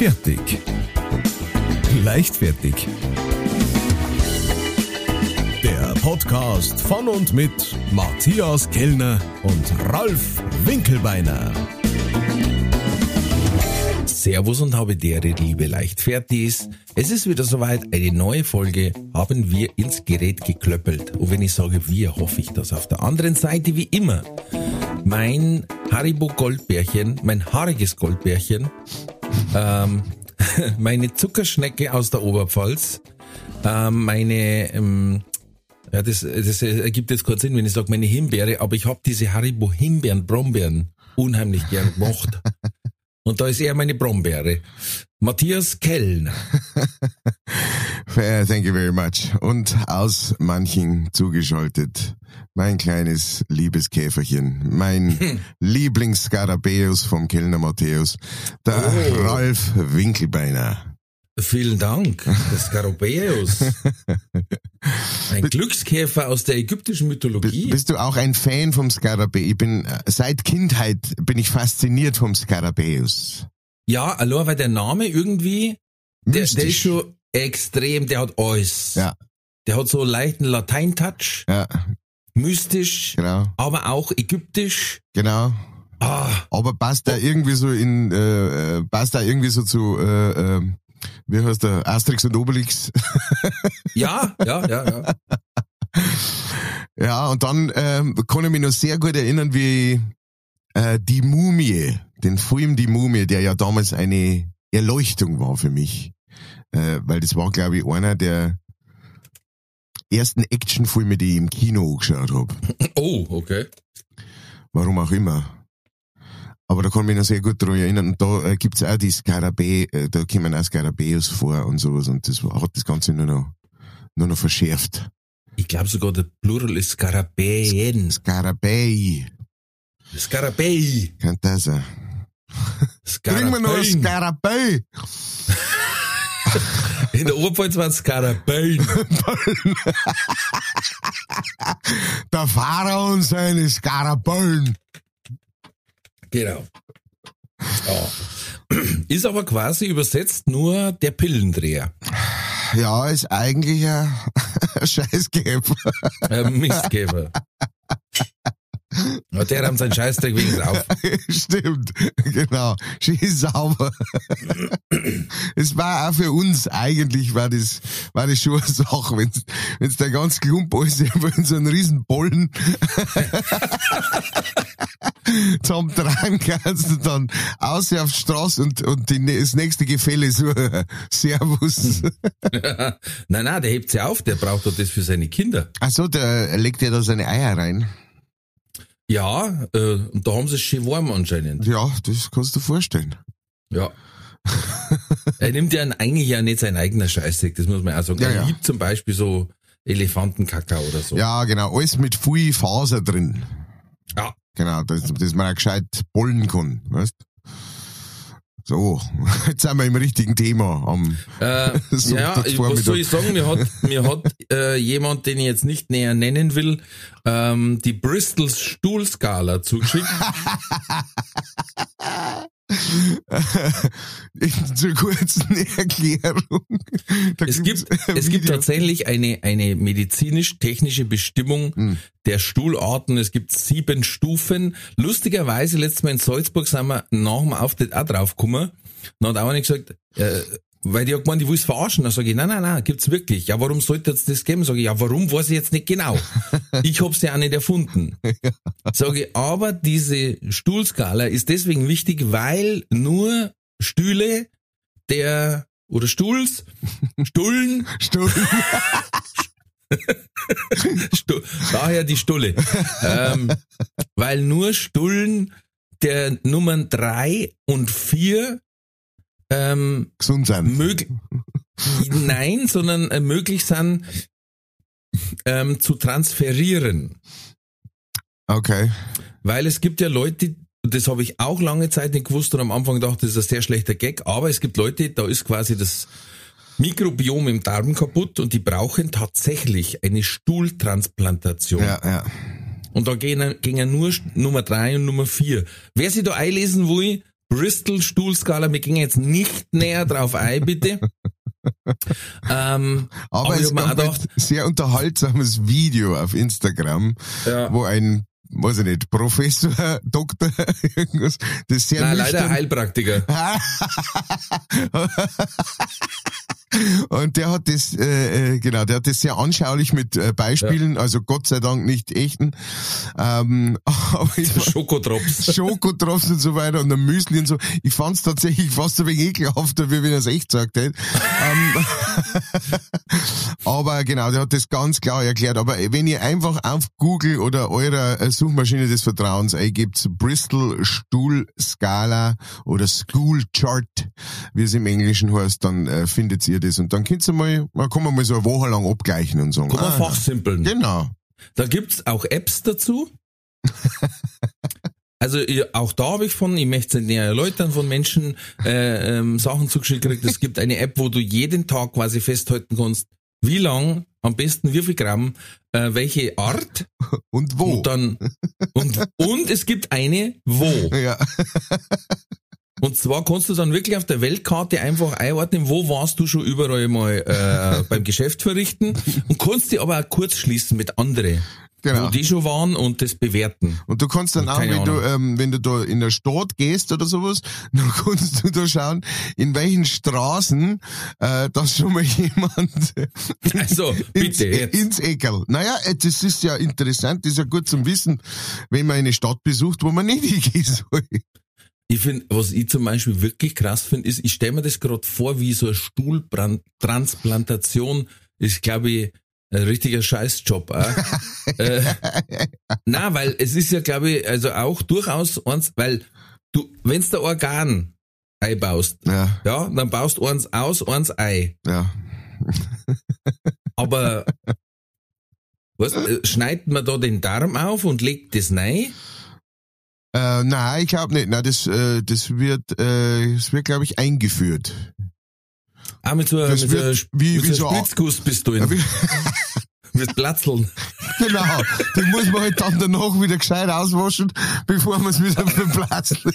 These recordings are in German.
Fertig. Leichtfertig. Der Podcast von und mit Matthias Kellner und Ralf Winkelbeiner. Servus und habe dere liebe Leichtfertis. Es ist wieder soweit, eine neue Folge haben wir ins Gerät geklöppelt. Und wenn ich sage wir, hoffe ich, dass auf der anderen Seite wie immer mein Haribo Goldbärchen, mein haariges Goldbärchen, ähm, meine Zuckerschnecke aus der Oberpfalz, ähm, meine, ähm, ja, das, das ergibt jetzt keinen Sinn, wenn ich sage meine Himbeere, aber ich habe diese Haribo Himbeeren, Brombeeren unheimlich gern gemacht. Und da ist eher meine Brombeere. Matthias Kellner. Thank you very much. Und aus manchen zugeschaltet mein kleines Liebeskäferchen, mein hm. Lieblingsskarabäus vom Kellner Matthäus, der oh. Ralf Winkelbeiner. Vielen Dank, der Skarabäus. Ein Glückskäfer aus der ägyptischen Mythologie. Bist du auch ein Fan vom Skarabäus? Ich bin, seit Kindheit bin ich fasziniert vom Skarabäus. Ja, allein weil der Name irgendwie, der, der, ist schon extrem, der hat alles. Ja. Der hat so einen leichten Latein-Touch. Ja. Mystisch. Genau. Aber auch ägyptisch. Genau. Ah. Aber passt da irgendwie so in, äh, äh passt da irgendwie so zu, äh, äh, wie heißt der, Asterix und Obelix? ja, ja, ja, ja. Ja, und dann ähm, kann ich mich noch sehr gut erinnern, wie äh, die Mumie, den Film Die Mumie, der ja damals eine Erleuchtung war für mich. Äh, weil das war, glaube ich, einer der ersten Actionfilme, die ich im Kino geschaut habe. Oh, okay. Warum auch immer. Aber da kann ich mich noch sehr gut daran erinnern. Und da äh, gibt's auch die Skarabä, äh, da kommen auch Skarabäus vor und sowas. Und das hat das Ganze nur noch, nur noch verschärft. Ich glaube sogar, der Plural ist Skarabäen. Skarabäi. Skarabäi. Könnte das sein. Bring mir noch ein Skarabäi. In der Oberpfalz waren es Skarabäen. der Pharao und seine Skarabäen. Genau. Ja. Ist aber quasi übersetzt nur der Pillendreher. Ja, ist eigentlich ein Scheißgeber. Ein Mistgeber. Ja, der haben seinen Scheißdreck wegen drauf. Stimmt, genau. Schieß sauber. es war auch für uns eigentlich, war das, war das schon eine Sache, wenn wenn's der ganz Klump alles in so einen riesen Bollen zum Tragen kannst du dann aus auf die Straße und, und die, das nächste Gefälle so, Servus. nein, nein, der hebt sie auf, der braucht doch das für seine Kinder. Ach so, der legt ja da seine Eier rein. Ja, äh, und da haben sie es schön warm anscheinend. Ja, das kannst du dir vorstellen. Ja. er nimmt ja eigentlich ja nicht sein eigener Scheißdreck, das muss man auch sagen. Ja, er ja. liebt zum Beispiel so Elefantenkakao oder so. Ja, genau, alles mit viel Faser drin. Ja. Genau, dass, dass man auch gescheit bollen kann, weißt so, jetzt sind wir im richtigen Thema am äh, Ja, was soll ich sagen? Mir hat, mir hat äh, jemand, den ich jetzt nicht näher nennen will, ähm, die Bristol Stuhlskala zugeschickt. Zur kurzen Erklärung. Da es gibt, es gibt tatsächlich eine, eine medizinisch-technische Bestimmung hm. der Stuhlarten. Es gibt sieben Stufen. Lustigerweise, letztes Mal in Salzburg sind wir nach dem Auftritt auch draufgekommen. Dann hat auch einer gesagt, äh, weil die hat gemeint, ich will es verarschen. Dann sage ich, nein, nein, nein, gibt's wirklich. Ja, warum sollte es das geben? Sage ich, ja, warum, weiß ich jetzt nicht genau. Ich hab's ja auch nicht erfunden. Sage ich, aber diese Stuhlskala ist deswegen wichtig, weil nur Stühle der, oder Stuhls, Stullen, Stullen, Stu daher die Stulle. Ähm, weil nur Stullen der Nummern drei und vier ähm, gesund sein. Mög Nein, sondern äh, möglich sein ähm, zu transferieren. Okay. Weil es gibt ja Leute, das habe ich auch lange Zeit nicht gewusst und am Anfang dachte, das ist ein sehr schlechter Gag, aber es gibt Leute, da ist quasi das Mikrobiom im Darm kaputt und die brauchen tatsächlich eine Stuhltransplantation. Ja, ja. Und da gehen, gehen ja nur Nummer drei und Nummer vier. Wer sich da einlesen will, Bristol Stuhlskala. Wir gehen jetzt nicht näher drauf ein, bitte. ähm, Aber, aber es gab ein gedacht, sehr unterhaltsames Video auf Instagram, Ja. wo ein, weiß ich nicht, Professor, Doktor, irgendwas, das sehr nein, leider Heilpraktiker. Und der hat das, äh, äh, genau, der hat das sehr anschaulich mit äh, Beispielen, also Gott sei Dank nicht echten, ähm, aber ich fand- Schokotrops. Schokotrops und so weiter und dann Müsli und so. Ich fand's tatsächlich fast ein wenig ekelhafter, wie wenn er es echt gesagt hätte. ähm, aber genau, der hat das ganz klar erklärt. Aber wenn ihr einfach auf Google oder eurer äh, Suchmaschine des Vertrauens eingibt, Bristol Stuhlskala oder School Chart, wie es im Englischen heißt, dann äh, findet ihr das. Und dann könnt ihr mal, man kann man mal so eine Woche lang abgleichen und sagen. Kann man ah, fachsimpeln. Genau. Da gibt's auch Apps dazu. Also auch da habe ich von, ich möchte es nicht näher erläutern, von Menschen äh, ähm, Sachen zugeschickt gekriegt. Es gibt eine App, wo du jeden Tag quasi festhalten kannst, wie lang, am besten wie viel Gramm, äh, welche Art Und wo? und dann und und es gibt eine wo. ja. Und zwar kannst du dann wirklich auf der Weltkarte einfach einordnen, wo warst du schon überall mal äh, beim Geschäft verrichten und kannst die aber auch kurz schließen mit andere, Genau. wo die schon waren und das bewerten. Und du kannst dann auch, wenn du, ähm, wenn du da in der Stadt gehst oder sowas, dann kannst du da schauen, in welchen Straßen äh, das schon mal jemand Also, ins, bitte jetzt. ins Eckerl. Naja, äh, das ist ja interessant, das ist ja gut zum Wissen, wenn man eine Stadt besucht, wo man nicht hingehen soll. Ich finde, was ich zum Beispiel wirklich krass finde, ist, ich stelle mir das gerade vor, wie so eine Stuhltransplantation ist, glaube ich, ein richtiger Scheißjob. Auch. äh, na, weil es ist ja, glaube ich, also auch durchaus eins, weil du, wenn's der Organ einbaust, Ja, ja, dann baust du eins aus, eins ein. ja. Aber was, äh, schneidet man da den Darm auf und legt das rein? Äh, nein, ich glaube nicht. Nein, das, äh, das wird, äh, das wird, glaube ich, eingeführt. Ah, mit so, Das mit wird wie- mit wie so. Ja, wie- Mit Platzeln. Genau, die muss man halt dann danach wieder gescheit auswaschen, bevor man es wieder verplatzt.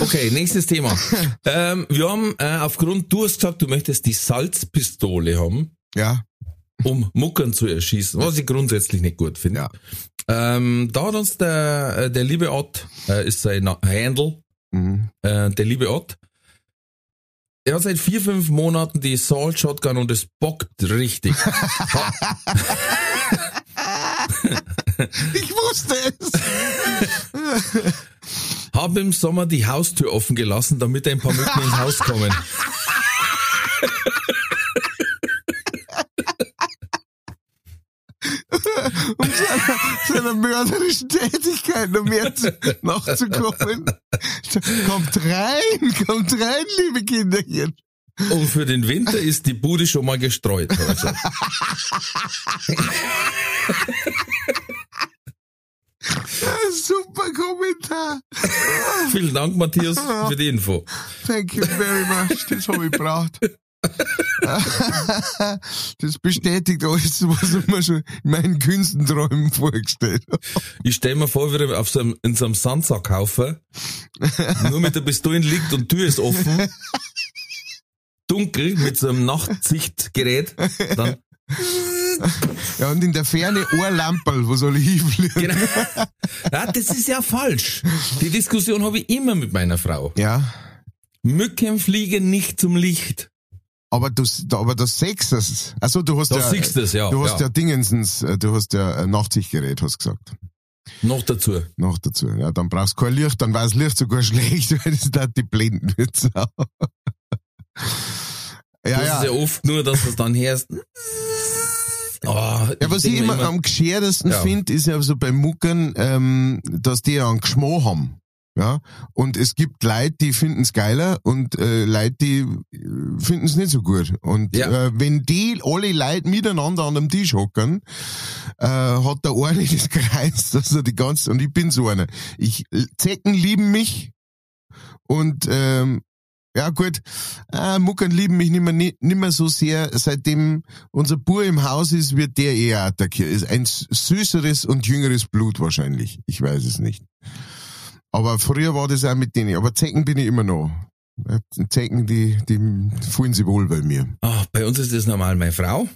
Okay, nächstes Thema. ähm, wir haben äh, aufgrund, du hast gesagt, du möchtest die Salzpistole haben, Ja, um Muckern zu erschießen, was ich grundsätzlich nicht gut finde. Ja. Ähm, da hat uns der, äh, der liebe Ott, äh, ist sein Handle, mhm. äh, der liebe Ott, er hat seit vier, fünf Monaten die Salt Shotgun und es bockt richtig. ich wusste es. Hab im Sommer die Haustür offen gelassen, damit ein paar Mücken ins Haus kommen. Um seiner, seiner mörderischen Tätigkeit noch mehr zu, nachzukommen. Kommt rein, kommt rein, liebe Kinderchen. Und für den Winter ist die Bude schon mal gestreut. gesagt. Super Kommentar. Vielen Dank, Matthias, für die Info. Thank you very much. Das habe ich gebraucht. Das bestätigt alles, was ich mir schon in meinen Künstenträumen vorgestellt habe. Ich stell mir vor, wie auf so einem, in so einem Sandsackhaufen nur mit der Pistole liegt und die Tür ist offen. Dunkel mit so einem Nachtsichtgerät. Dann, Ja, und in der Ferne Ohrlamperl, wo soll ich hinfliegen? genau. Ja, das ist ja falsch. Die Diskussion habe ich immer mit meiner Frau. Ja. Mücken fliegen nicht zum Licht. Aber du, aber das sechst es. Also du hast Da ja, siehst du es, ja. du hast ja. ja. Dingensens, äh, du hast ja ein Nachtsichtgerät, hast du gesagt. Noch dazu. Noch dazu. Ja, dann brauchst du kein Licht, dann war das Licht sogar schlecht, weil das da die blenden wird. Ja, das ja. ist ja oft nur, dass du es dann hörst. Oh, Ja, was ich mir immer am gescheitesten Ja. finde, ist ja so bei Muckern, ähm, dass die ja einen Geschmack haben. Ja, und es gibt Leute, die finden's geiler und äh, Leute, die äh, finden's nicht so gut. Und Ja. äh, wenn die alle Leute miteinander an einem Tisch hocken, äh, hat der eine das Kreis, dass er die ganze, und ich bin so einer. Ich, Zecken lieben mich und ähm, ja gut, äh, Muckern lieben mich nicht mehr, nicht, nicht mehr so sehr. Seitdem unser Bur im Haus ist, wird der eher attackiert. Ist ein süßeres und jüngeres Blut wahrscheinlich. Ich weiß es nicht. Aber früher war das auch mit denen. Aber Zecken bin ich immer noch. Zecken, die, die fühlen sich wohl bei mir. Ah, bei uns ist das normal meine Frau.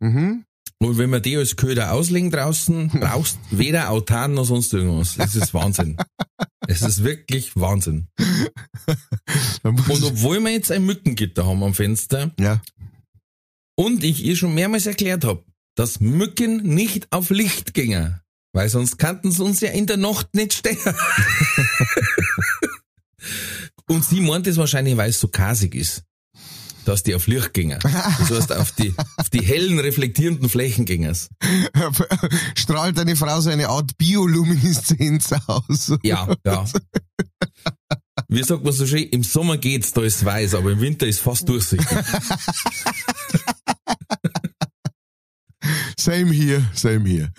Mhm. Und wenn man die als Köder auslegen draußen, brauchst weder Autan noch sonst irgendwas. Es ist Wahnsinn. es ist wirklich Wahnsinn. Und obwohl wir jetzt ein Mückengitter haben am Fenster ja. und ich ihr schon mehrmals erklärt habe, dass Mücken nicht auf Licht gingen, weil sonst kannten sie uns ja in der Nacht nicht stehen. und sie meint es wahrscheinlich, weil es so kasig ist, dass die auf Licht gingen. Das heißt, auf die, auf die hellen, reflektierenden Flächen gingen Strahlt deine Frau so eine Art Biolumineszenz aus? Ja, ja. Wie sagt man so schön, im Sommer geht's, da ist weiß, aber im Winter ist fast durchsichtig. Same here, same here.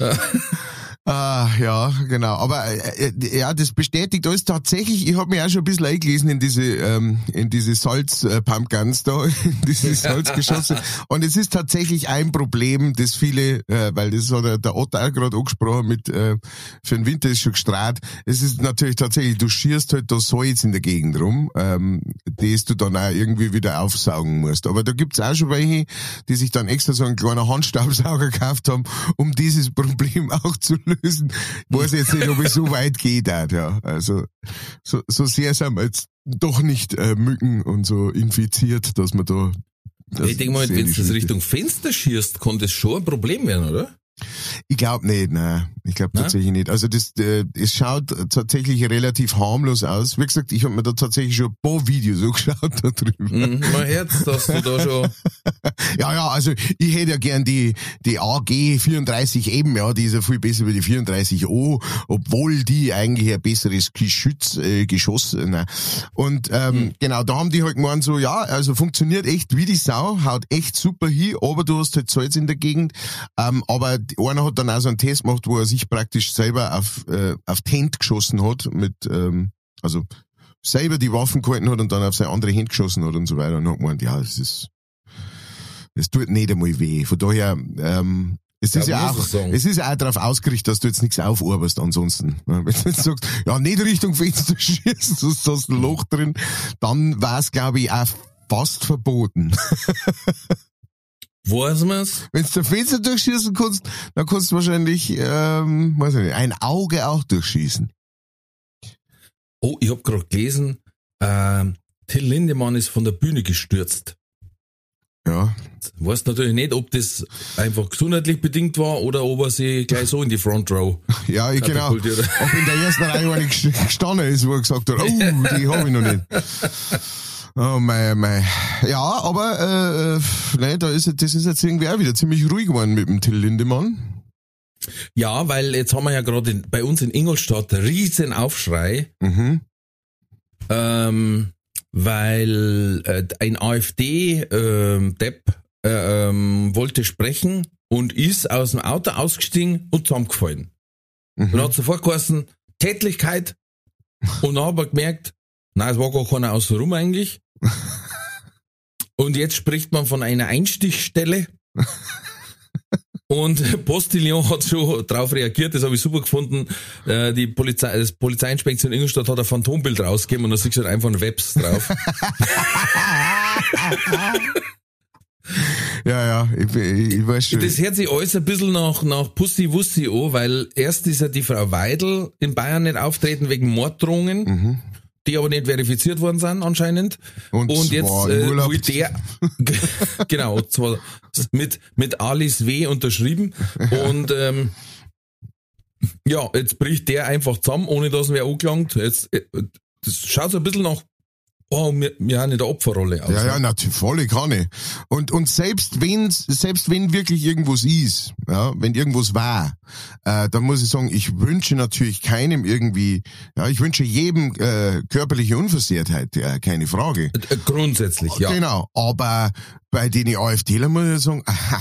Ah, ja, genau. Aber äh, äh, ja, das bestätigt alles tatsächlich. Ich habe mich auch schon ein bisschen eingelesen in diese ähm, in diese Salz-Pumpguns da, in diese Salzgeschosse. Und es ist tatsächlich ein Problem, das viele, äh, weil das hat der, der Otto auch gerade angesprochen mit äh, für den Winter ist schon gestrahlt. Es ist natürlich tatsächlich, du schierst halt da Salz in der Gegend rum, ähm, das du dann auch irgendwie wieder aufsaugen musst. Aber da gibt's auch schon welche, die sich dann extra so einen kleinen Handstaubsauger gekauft haben, um dieses Problem auch zu lösen. Ich weiß jetzt nicht, ob es so weit geht, auch, ja. Also so, so sehr sind wir jetzt doch nicht äh, Mücken und so infiziert, dass man da. das ich denke mal, wenn du das Richtung Fenster schierst, kann das schon ein Problem werden, oder? Ich glaube nicht, nein. Ich glaube tatsächlich nicht. Also das, äh, es schaut tatsächlich relativ harmlos aus. Wie gesagt, ich habe mir da tatsächlich schon ein paar Videos angeschaut da drüber. Mhm, mein Herz, dass du da schon. Ja, ja, also ich hätte ja gern die, die AG 34 eben, ja, die ist ja viel besser wie die 34O, obwohl die eigentlich ein besseres Geschütz, äh, Geschoss, äh, nein. Und ähm, genau, da haben die halt gemeint so, ja, also funktioniert echt wie die Sau, haut echt super hin, aber du hast halt Salz in der Gegend. Ähm, aber einer hat dann auch so einen Test gemacht, wo er sich praktisch selber auf, äh, auf die Hände geschossen hat, mit, ähm, also selber die Waffen gehalten hat und dann auf seine andere Hand geschossen hat und so weiter und hat gemeint, ja, das ist, es tut nicht einmal weh. Von daher, ähm, es ist Ja, ja auch, es ist ja auch darauf ausgerichtet, dass du jetzt nichts aufarbeitest ansonsten. Wenn du jetzt sagst, ja, nicht Richtung Fenster schießen, sonst hast du ein Loch drin, dann war es, glaube ich, auch fast verboten. Weiß man's? Wenn du ein Fenster durchschießen kannst, dann kannst du wahrscheinlich, ähm, weiß ich nicht, ein Auge auch durchschießen. Oh, ich hab gerade gelesen, ähm, Till Lindemann ist von der Bühne gestürzt. Ja. Weiß natürlich nicht, ob das einfach gesundheitlich bedingt war oder ob er sich gleich so in die Front Row Ja, ich, genau. Ob in der ersten Reihe gestanden ist, wo er gesagt hat, oh, die habe ich noch nicht. Oh mein, mein. Ja, aber äh, äh, ne, da ist, das ist jetzt irgendwie auch wieder ziemlich ruhig geworden mit dem Till Lindemann. Ja, weil jetzt haben wir ja gerade bei uns in Ingolstadt riesen Aufschrei, Mhm. ähm, weil äh, ein AfD-Depp äh, ähm, wollte sprechen und ist aus dem Auto ausgestiegen und zusammengefallen. Und Mhm. hat sofort geheißen, Tätlichkeit. Und dann hat er gemerkt, nein, es war gar keiner außen rum eigentlich. Und jetzt spricht man von einer Einstichstelle. Und Postillon hat schon darauf reagiert, das habe ich super gefunden. Äh, Die Polizei, das Polizeiinspektion Ingolstadt hat ein Phantombild rausgegeben und da siehst du halt einfach ein Webs drauf. Ja, ja, ich, ich, ich weiß schon. Das hört sich alles ein bisschen nach, nach Pussy Wussi an, weil erst ist ja die Frau Weidel in Bayern nicht auftreten wegen Morddrohungen, Mhm. Die aber nicht verifiziert worden sind anscheinend. Und Und, jetzt äh, will der, genau, zwar mit, mit Alice W. unterschrieben. Und ähm, ja, jetzt bricht der einfach zusammen, ohne dass wer angelangt. Jetzt, äh, das schaut so ein bisschen nach, oh, wir, wir haben in der Opferrolle aus. Ja, ja, natürlich, volle Kanne. Und, und selbst wenn, selbst wenn wirklich irgendwas ist, ja, wenn irgendwas war, äh, dann muss ich sagen, ich wünsche natürlich keinem irgendwie, ja, ich wünsche jedem äh, körperliche Unversehrtheit, ja, keine Frage. Äh, Grundsätzlich, ja. Genau. Aber bei den AfDler muss ich sagen, aha,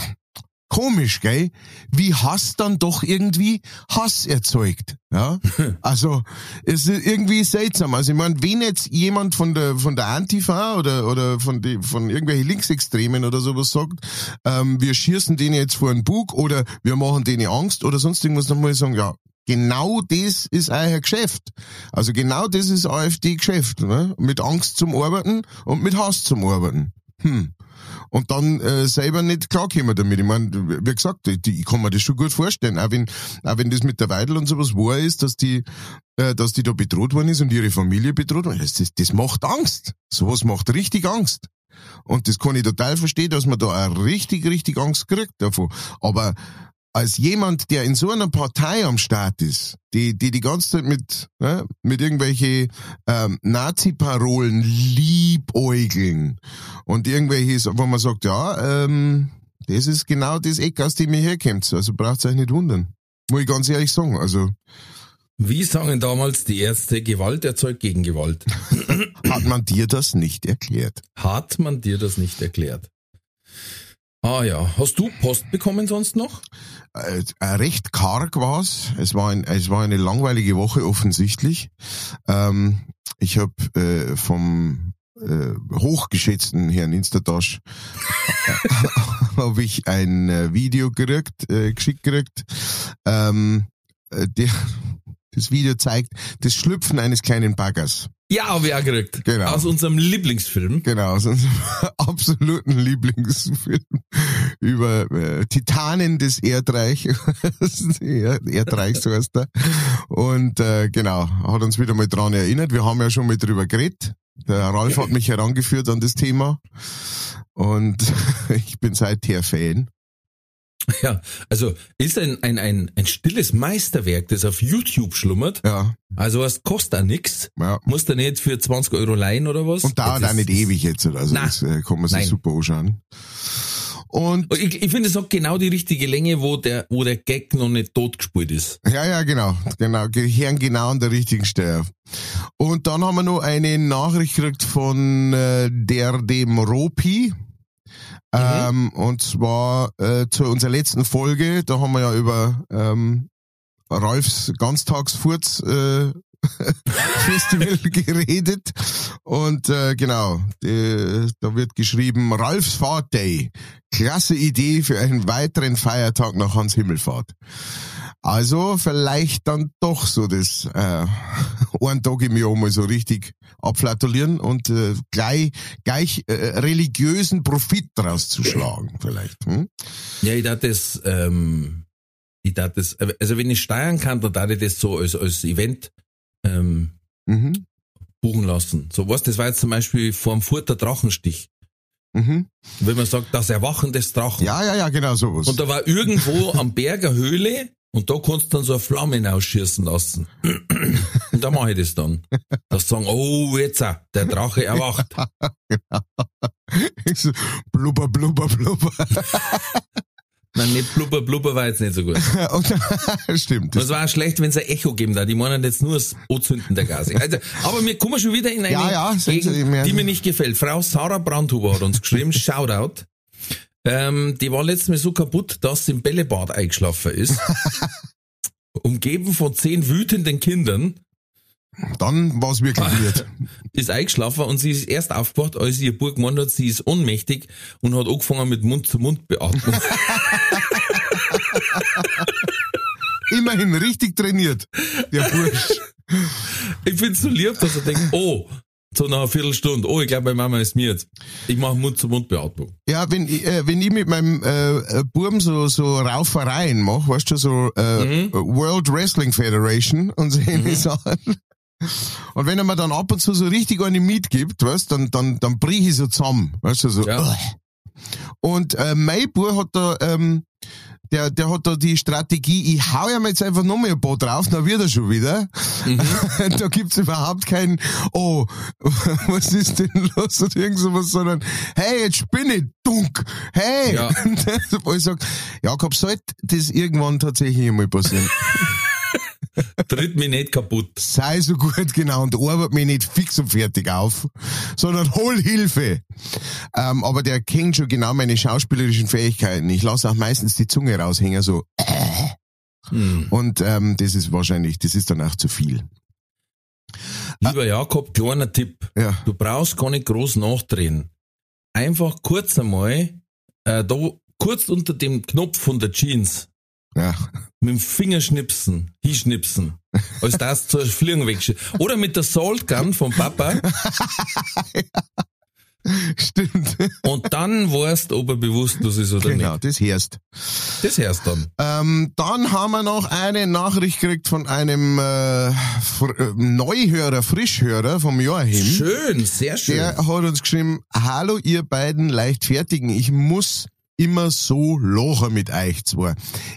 komisch, gell? Wie Hass dann doch irgendwie Hass erzeugt. Ja? Also, es ist irgendwie seltsam. Also, ich meine, wenn jetzt jemand von der, von der Antifa oder, oder von, die, von irgendwelchen Linksextremen oder sowas sagt, ähm, wir schießen denen jetzt vor den Bug oder wir machen denen Angst oder sonst irgendwas, dann muss ich sagen, ja, genau das ist euer Geschäft. Also genau das ist AfD-Geschäft. Ne? Mit Angst zum Arbeiten und mit Hass zum Arbeiten. Hm. Und dann äh, selber nicht klarkommen damit. Ich meine, wie gesagt, ich, ich kann mir das schon gut vorstellen. Auch wenn, auch wenn das mit der Weidel und sowas wahr ist, dass die, äh, dass die da bedroht worden ist und ihre Familie bedroht worden ist. Das, das macht Angst. Sowas macht richtig Angst. Und das kann ich total verstehen, dass man da auch richtig, richtig Angst kriegt davon. Aber als jemand, der in so einer Partei am Start ist, die die, die ganze Zeit mit, ne, mit irgendwelche ähm, Nazi-Parolen liebäugeln und irgendwelche, wo man sagt, ja, ähm, das ist genau das Eck, aus dem ihr herkommt. Also braucht euch nicht wundern. Muss ich ganz ehrlich sagen. Also Wie sagen damals die Ärzte, Gewalt erzeugt Gegengewalt? hat man dir das nicht erklärt. Hat man dir das nicht erklärt? Ah ja, hast du Post bekommen sonst noch? Äh, äh, recht karg war's. Es war ein, es war eine langweilige Woche offensichtlich. Ähm, ich habe äh, vom äh, hochgeschätzten Herrn Instatasch habe ich ein äh, Video gekriegt, äh, geschickt gekriegt. Ähm, äh, der, das Video zeigt das Schlüpfen eines kleinen Baggers. Ja, habe ich auch gekriegt. Genau. Aus unserem Lieblingsfilm. Genau, aus unserem absoluten Lieblingsfilm über äh, Titanen des Erdreich, Erdreichs heißt er. Und äh, genau, hat uns wieder mal dran erinnert. Wir haben ja schon mal drüber geredet. Der Ralf hat mich herangeführt an das Thema. Und ich bin seither Fan. Ja, also ist ein, ein, ein, ein stilles Meisterwerk, das auf YouTube schlummert. Ja, Also es kostet auch nix. ja. Musst du nicht für 20 Euro leihen oder was? Und dauert auch nicht ewig jetzt. Also Nein. das äh, kann man sich Nein. super anschauen. Und Ich, ich finde, es hat genau die richtige Länge, wo der, wo der Gag noch nicht totgespielt ist. Ja, ja, genau. Genau, gehören genau an der richtigen Stelle. Und dann haben wir noch eine Nachricht gekriegt von äh, der dem Ropi. Ähm, und zwar äh, zu unserer letzten Folge, da haben wir ja über ähm, Ralfs Ganztagsfurz äh, Festival geredet. Und äh, genau, die, da wird geschrieben, Ralfs Fahrt Day. Klasse Idee für einen weiteren Feiertag nach Hans Himmelfahrt. Also vielleicht dann doch so das äh, einen Tag im Jahr mal so richtig abflatulieren und äh, gleich, gleich äh, religiösen Profit draus zu schlagen vielleicht. Hm? Ja, ich dachte das, ähm, ich dachte das, also wenn ich steuern kann, dann darf ich das so als, als Event ähm, Mhm. buchen lassen. So was, das war jetzt zum Beispiel vorm Furter Drachenstich. Mhm. Wenn man sagt, das Erwachen des Drachen. Ja, ja, ja, genau sowas. Und da war irgendwo am Berg eine Höhle und da kannst du dann so eine Flamme hinausschießen lassen. Und da mache ich das dann. Das sagen, oh, jetzt, auch, der Drache erwacht. so, blubber, blubber, blubber. Nein, nicht blubber, blubber war jetzt nicht so gut. Stimmt. Das war auch schlecht, wenn es ein Echo geben da. Die meinen jetzt nur das Anzünden der Gase. Also, aber wir kommen schon wieder in eine Ja, ja, Sie- Gegend, die mir nicht gefällt. Frau Sarah Brandhuber hat uns geschrieben, Shoutout. Ähm, die war letztes Mal so kaputt, dass sie im Bällebad eingeschlafen ist. Umgeben von zehn wütenden Kindern dann war es wirklich weird. ist eingeschlafen und sie ist erst aufgewacht, als ihr Burg gemeint hat, sie ist ohnmächtig und hat angefangen mit Mund-zu-Mund-Beatmung. Immerhin richtig trainiert, der Bursch. ich find's so lieb, dass er denkt, oh, so nach einer Viertelstunde, oh, ich glaube, meine Mama ist mir jetzt. Ich mache Mund-zu-Mund-Beatmung. Ja, wenn, ich, äh, wenn ich mit meinem äh, äh, Buben so, so Raufereien mache, weißt du, so äh, World Wrestling Federation und so ähnliche Sachen. Und wenn er mir dann ab und zu so richtig eine Miet gibt, weißt dann, dann, dann brich ich so zusammen, weißt du, so. Ja. Und äh, mein Bub hat da, ähm, der, der hat da die Strategie, ich hau ihm jetzt einfach nochmal ein paar drauf, dann wird er schon wieder. da gibt's überhaupt kein, oh, was ist denn los oder irgend sowas, sondern, hey, jetzt spinne ich, dunk, hey. Ja. Wo ich sag, Jakob, sollte das irgendwann tatsächlich einmal passieren? Tritt mich nicht kaputt. sei so gut genau und arbeit mich nicht fix und fertig auf, sondern hol Hilfe. Ähm, aber der kennt schon genau meine schauspielerischen Fähigkeiten. Ich lasse auch meistens die Zunge raushängen, so. Hm. Und ähm, das ist wahrscheinlich, das ist dann auch zu viel. Lieber Jakob, kleiner Tipp. Ja. Du brauchst gar nicht groß nachdrehen. Einfach kurz einmal, äh, da, kurz unter dem Knopf von der Jeans, Ja. Mit dem Fingerschnipsen, hinschnipsen. Als das zur Fliegen wegschießen. Oder mit der Salt Gun vom Papa. Stimmt. Und dann weißt, ob er bewusstlos ist oder Genau, nicht. das hörst. Das hörst du dann. Ähm, dann haben wir noch eine Nachricht gekriegt von einem äh, Fr äh, Neuhörer, Frischhörer vom Joachim. Schön, sehr schön. Der hat uns geschrieben, hallo ihr beiden Leichtfertigen, ich muss immer so lachen mit euch zwei.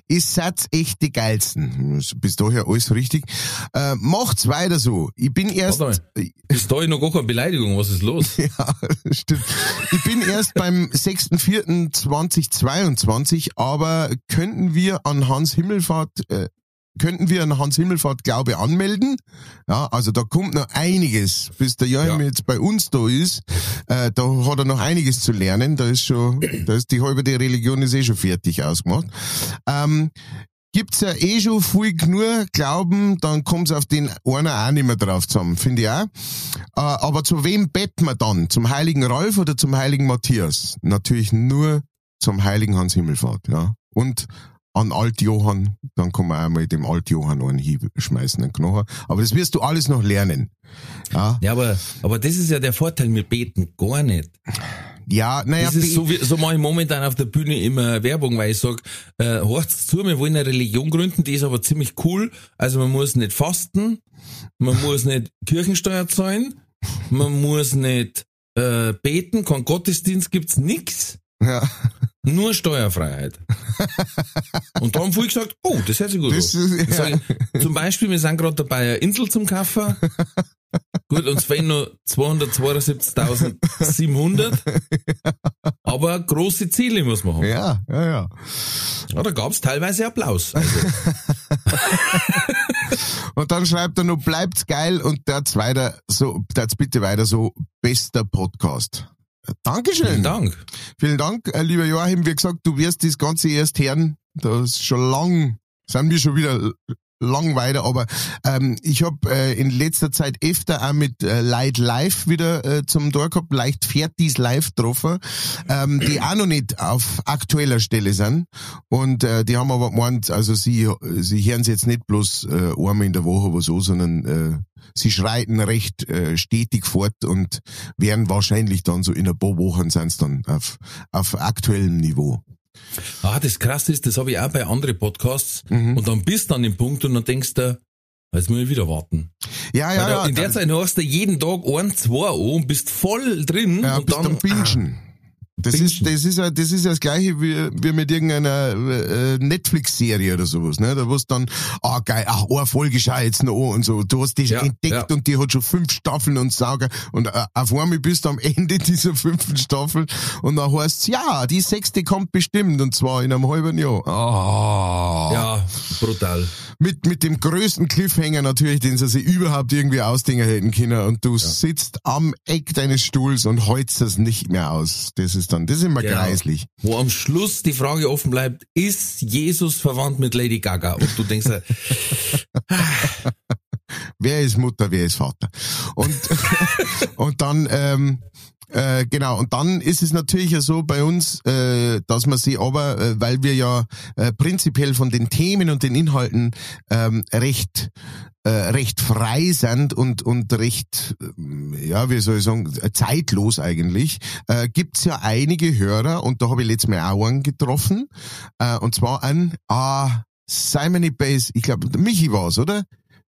Ihr seid echt die geilsten. Bis daher alles richtig. Äh, macht's weiter so. Ich bin erst... Bis dahin noch gar keine Beleidigung, was ist los? Ja, stimmt. Ich bin erst beim 6.4.2022, aber könnten wir an Hans Himmelfahrt, äh, könnten wir an Hans Himmelfahrt Glaube anmelden? Ja, also da kommt noch einiges, bis der Joachim Ja. jetzt bei uns da ist. Äh, da hat er noch einiges zu lernen. Da ist schon, da ist die halbe der Religion ist eh schon fertig ausgemacht. Ähm, Gibt's ja eh schon viel nur Glauben, dann kommt's auf den einer auch nicht mehr drauf zusammen, finde ich auch. Äh, aber zu wem betten wir dann? Zum heiligen Ralf oder zum heiligen Matthias? Natürlich nur zum heiligen Hans Himmelfahrt, ja. Und an Alt Johann, dann kann man auch mal dem Alt Johann einen hinschmeißen, einen Knochen. Aber das wirst du alles noch lernen. Ja, Ja, aber, aber das ist ja der Vorteil, wir beten gar nicht. ja naja, Das ist so, wie, so mache ich momentan auf der Bühne immer Werbung, weil ich sag, äh, horcht's zu, wir wollen eine Religion gründen, die ist aber ziemlich cool. Also man muss nicht fasten, man muss nicht Kirchensteuer zahlen, man muss nicht äh, beten, kein Gottesdienst gibt's nix. ja, Nur Steuerfreiheit. Und da haben viele gesagt, oh, das hört sich gut Das an. ist- ja. Ich, zum Beispiel, wir sind gerade dabei, eine Insel zum Kaufen. Gut, uns fehlen noch 272.700. Aber große Ziele muss man haben. ja, ja, ja. Ja, da gab's teilweise Applaus. Also, Und dann schreibt er noch, bleibt's geil und der's weiter so, der's bitte weiter so, bester Podcast. Dankeschön. vielen Dank. Vielen Dank, äh, lieber Joachim. Wie gesagt, du wirst das Ganze erst hören. Das ist schon lang, sind wir schon wieder lang weiter, aber ähm, ich habe äh, in letzter Zeit öfter auch mit äh, Light Live wieder äh, zum Tor gehabt, leicht Fertis live getroffen, ähm, die auch noch nicht auf aktueller Stelle sind. Und äh, die haben aber gemeint, also sie, sie hören jetzt nicht bloß äh, einmal in der Woche oder so, sondern äh, sie schreiten recht äh, stetig fort und werden wahrscheinlich dann so in ein paar Wochen sind's dann auf, auf aktuellem Niveau. Ah, das krasse ist, das habe ich auch bei anderen Podcasts. Mhm. Und dann bist du an dem Punkt und dann denkst du, jetzt muss ich wieder warten. Ja, ja, da- ja. in der Zeit hast du jeden Tag ein, zwei an und bist voll drin. ja und bist dann, am Bingen. Das ist, das ist ja, das ist ja das gleiche wie, wie mit irgendeiner äh, Netflix-Serie oder sowas, ne? Da wo dann, ah geil, ach, eine Folge schau ich jetzt noch und so. Du hast die Ja, entdeckt ja. und die hat schon fünf Staffeln und sauger. Und äh, auf einmal bist du am Ende dieser fünften Staffel und dann heißt's, ja, die sechste kommt bestimmt und zwar in einem halben Jahr. Ah. Ja, brutal. Mit, mit dem größten Cliffhanger natürlich, den sie sich überhaupt irgendwie ausdenken hätten können. Und du sitzt am Eck deines Stuhls und holst es nicht mehr aus. Das ist dann, das ist immer Genau. greislich. Wo am Schluss die Frage offen bleibt, ist Jesus verwandt mit Lady Gaga? Und du denkst, Wer ist Mutter, wer ist Vater? Und, und dann, ähm, äh, genau, und dann ist es natürlich so bei uns, äh, dass man sie aber, äh, weil wir ja äh, prinzipiell von den Themen und den Inhalten ähm, recht äh, recht frei sind und und recht ähm, ja wie soll ich sagen zeitlos eigentlich äh, gibt's ja einige Hörer und da habe ich letztes Mal auch einen getroffen äh, und zwar an ah, Simony Base ich glaube Michi war's oder?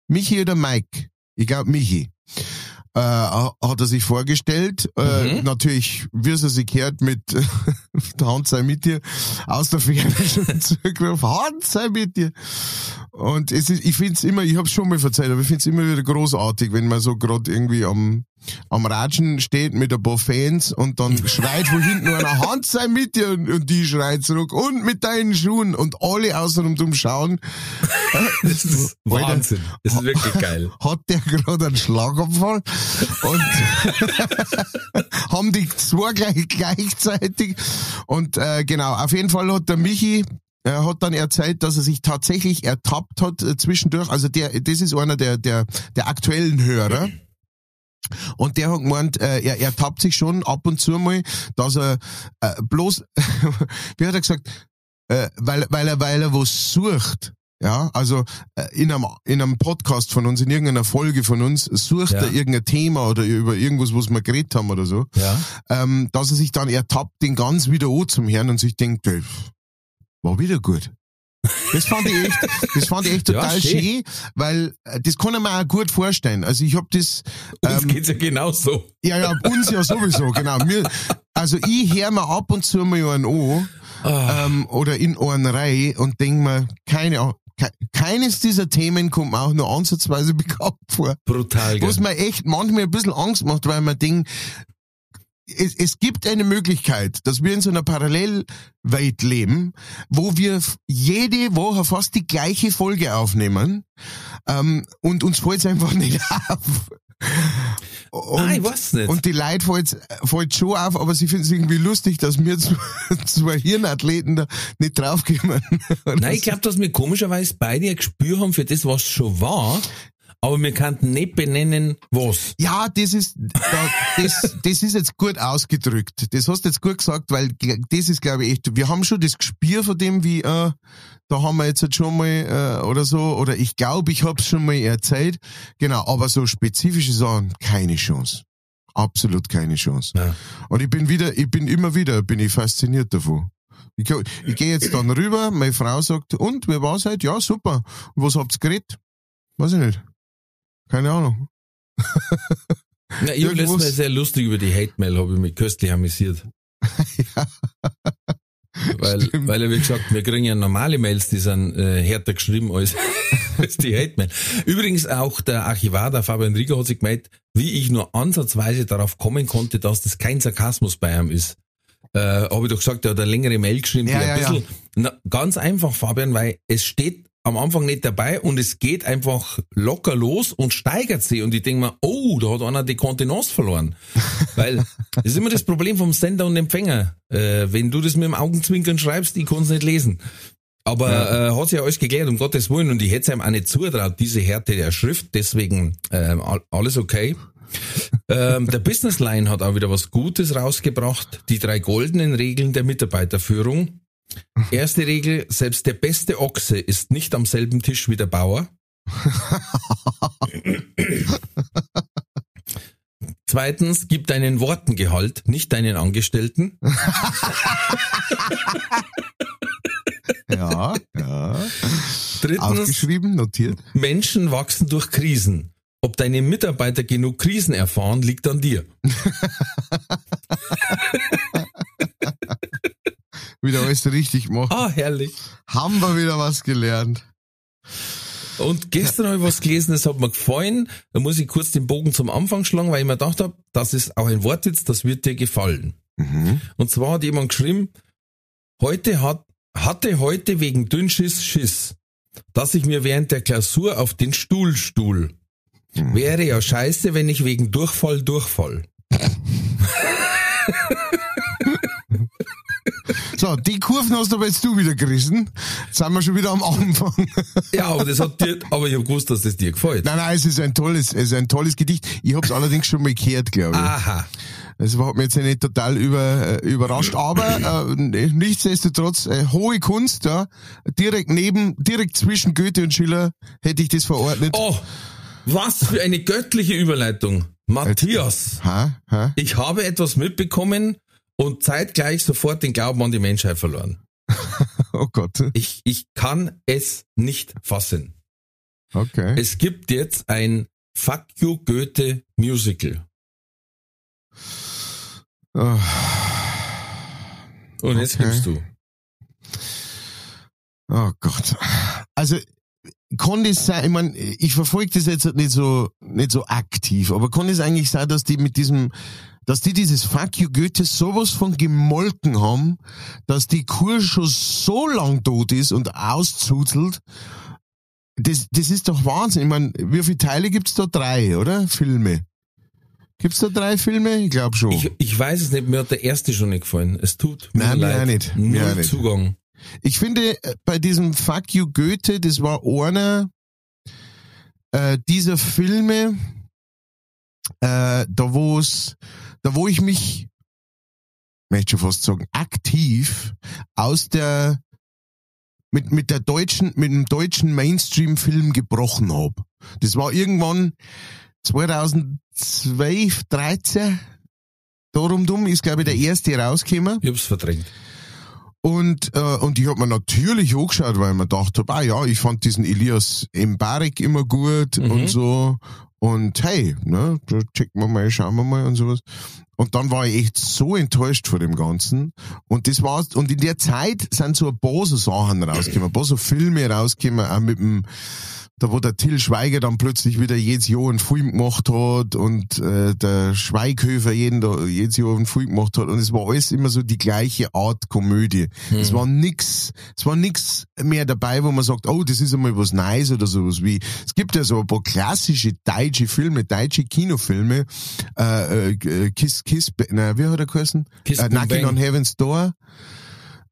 Michi oder Mike? Ich glaube Michi äh, hat er sich vorgestellt. Äh, Mhm. Natürlich, wie es sich gehört, mit der Hand sei mit dir aus der Ferne schon zugerufen, Hand sei mit dir. Und es ist, ich find's immer, ich hab's schon mal verzeiht, aber ich find's immer wieder großartig, wenn man so gerade irgendwie am, am Ratschen steht mit ein paar Fans und dann schreit von hinten einer Hand sei mit dir und, und die schreit zurück und mit deinen Schuhen und alle außenrum drum schauen. das ist Alter. Wahnsinn. Das ist wirklich geil. hat der gerade einen Schlaganfall und haben die zwei gleich, gleichzeitig und äh, genau, auf jeden Fall hat der Michi er hat dann erzählt, dass er sich tatsächlich ertappt hat äh, zwischendurch. Also der, das ist einer der der der aktuellen Hörer. Und der hat gemeint, äh, er, er tappt sich schon ab und zu mal, dass er äh, bloß, wie hat er gesagt, äh, weil, weil er, weil er was sucht. Ja, also äh, in einem, in einem Podcast von uns, in irgendeiner Folge von uns, sucht Ja. er irgendein Thema oder über irgendwas, was wir geredet haben oder so, Ja. ähm, dass er sich dann ertappt, den ganz wieder an zum Herrn und sich denkt, ey, war wieder gut. Das fand ich echt, das fand ich echt Ja, total schön. schön, weil äh, das kann ich mir auch gut vorstellen. Also ich hab das, Uns ähm, geht's ja genauso. ja, ja, uns ja sowieso, genau. Mir, also ich hör mir ab und zu mal einen an, Ah, ähm, oder in einen Reihe und denk mir, keine Ahnung, ke keines dieser Themen kommt mir auch nur ansatzweise bekannt vor. brutal. Gell? Was mir echt manchmal ein bisschen Angst macht, weil man denkt, es, es gibt eine Möglichkeit, dass wir in so einer Parallelwelt leben, wo wir jede Woche fast die gleiche Folge aufnehmen ähm, und uns fällt's einfach nicht auf. Und, Nein, ich weiß nicht. und die Leute fällt's, fällt's schon auf, aber sie finden es irgendwie lustig, dass wir zwei, zwei Hirnathleten da nicht draufkommen. Nein, ich glaube, dass wir komischerweise beide ein Gespür haben für das, was schon war, aber wir könnten nicht benennen, was. Ja, das ist, da, das, das ist jetzt gut ausgedrückt. Das hast du jetzt gut gesagt, weil das ist, glaube ich, echt, wir haben schon das Gespür von dem, wie, äh, da haben wir jetzt halt schon mal, äh, oder so, oder ich glaube, ich hab's schon mal erzählt. Genau, aber so spezifische Sachen, keine Chance. Absolut keine Chance. Ja. Und ich bin wieder, ich bin immer wieder, bin ich fasziniert davon. Ich, ich gehe jetzt dann rüber, meine Frau sagt, und, wer war's heute? Ja, super. Und was habt's geredet? Weiß ich nicht. Keine Ahnung. Na, ich habe letztes Mal sehr lustig über die Hate-Mail, habe ich mich köstlich amüsiert. Weil, Stimmt. weil, wie gesagt, wir kriegen ja normale Mails, die sind äh, härter geschrieben als, als die Hate-Mail. Übrigens auch der Archivar, der Fabian Rieger, hat sich gemeldet, wie ich nur ansatzweise darauf kommen konnte, dass das kein Sarkasmus bei ihm ist. Äh, habe ich doch gesagt, er hat eine längere Mail geschrieben, die Ja, ein ja, bisschen, Na, ganz einfach, Fabian, weil es steht am Anfang nicht dabei und es geht einfach locker los und steigert sich und ich denke mir, oh, da hat einer die Kontenance verloren. Weil das ist immer das Problem vom Sender und Empfänger. Äh, wenn du das mit dem Augenzwinkern schreibst, ich kann es nicht lesen. Aber äh, hat sich ja alles geklärt, um Gottes Willen. Und ich hätte es ihm auch nicht zutraut, diese Härte der Schrift. Deswegen all- alles okay. ähm, der Business Line hat auch wieder was Gutes rausgebracht. Die drei goldenen Regeln der Mitarbeiterführung. Erste Regel, selbst der beste Ochse ist nicht am selben Tisch wie der Bauer. Zweitens, gib deinen Worten Gehalt, nicht deinen Angestellten. Ja, ja. Drittens, Aufgeschrieben, notiert. Menschen wachsen durch Krisen. Ob deine Mitarbeiter genug Krisen erfahren, liegt an dir. Wieder alles richtig gemacht. Ah, herrlich. Haben wir wieder was gelernt. Und gestern habe ich was gelesen, das hat mir gefallen. Da muss ich kurz den Bogen zum Anfang schlagen, weil ich mir gedacht habe, das ist auch ein Wortwitz, das wird dir gefallen. Mhm. Und zwar hat jemand geschrieben, heute hat, hatte heute wegen Dünnschiss Schiss, dass ich mir während der Klausur auf den Stuhl stuhl. Mhm. Wäre ja scheiße, wenn ich wegen Durchfall durchfall. So, die Kurven hast aber jetzt du wieder gerissen. Jetzt sind wir schon wieder am Anfang. Ja, aber das hat dir, aber ich habe gewusst, dass das dir gefällt. Nein, nein, es ist ein tolles, es ist ein tolles Gedicht. Ich habe es allerdings schon mal gehört, glaube ich. Aha. Das hat mich jetzt nicht total über, äh, überrascht, aber äh, nichtsdestotrotz äh, hohe Kunst, ja. Direkt neben, direkt zwischen Goethe und Schiller hätte ich das verordnet. Oh, was für eine göttliche Überleitung. Matthias, Ha, ha. ich habe etwas mitbekommen und zeitgleich sofort den Glauben an die Menschheit verloren. Oh Gott. Ich, ich kann es nicht fassen. Okay. Es gibt jetzt ein Fuck You Goethe Musical. Oh. Und jetzt Okay. gibst du. Oh Gott. Also kann das sein, ich mein, ich verfolge das jetzt nicht so nicht so aktiv, aber kann es eigentlich sein, dass die mit diesem, dass die dieses Fuck you Goethe sowas von gemolken haben, dass die Kur schon so lang tot ist und auszuzelt. Das, das ist doch Wahnsinn. Ich meine, wie viele Teile gibt's da? Drei, oder? Filme. Gibt's da drei Filme? Ich glaube schon. Ich, ich weiß es nicht, mir hat der erste schon nicht gefallen. Es tut mir Nein, mir leid. auch nicht. Mir Null nicht. Zugang. Ich finde, äh, bei diesem Fuck You Goethe, das war einer äh, dieser Filme, äh, da wo es, da wo ich mich, möchte schon fast sagen, aktiv aus der mit, mit der deutschen, mit dem deutschen Mainstream-Film gebrochen hab. Das war irgendwann 2012, 13, darum dumm ist, glaube ich, der erste rausgekommen. Ich hab's verdrängt. Und, äh, und ich hab mir natürlich angeschaut, weil ich mir gedacht hab, ah ja, ich fand diesen Elias Mbarek immer gut Mhm. und so. Und hey, ne, da checken wir mal, schauen wir mal und sowas. Und dann war ich echt so enttäuscht von dem Ganzen. Und das war's. Und in der Zeit sind so ein paar so Sachen rausgekommen, ein paar so Filme rausgekommen, auch mit dem, da wo der Till Schweiger dann plötzlich wieder jedes Jahr einen Film gemacht hat und äh, der Schweighöfer jeden da, jedes Jahr einen Film gemacht hat. Und es war alles immer so die gleiche Art Komödie. Es war nix, es war nix mehr dabei, wo man sagt, oh, das ist einmal was Neues oder sowas wie, es gibt ja so ein paar klassische deutsche Filme, deutsche Kinofilme, äh, äh, Kiss, Kiss, na, wie hat er geheißen? Kiss äh, Knocking on Heaven's Door,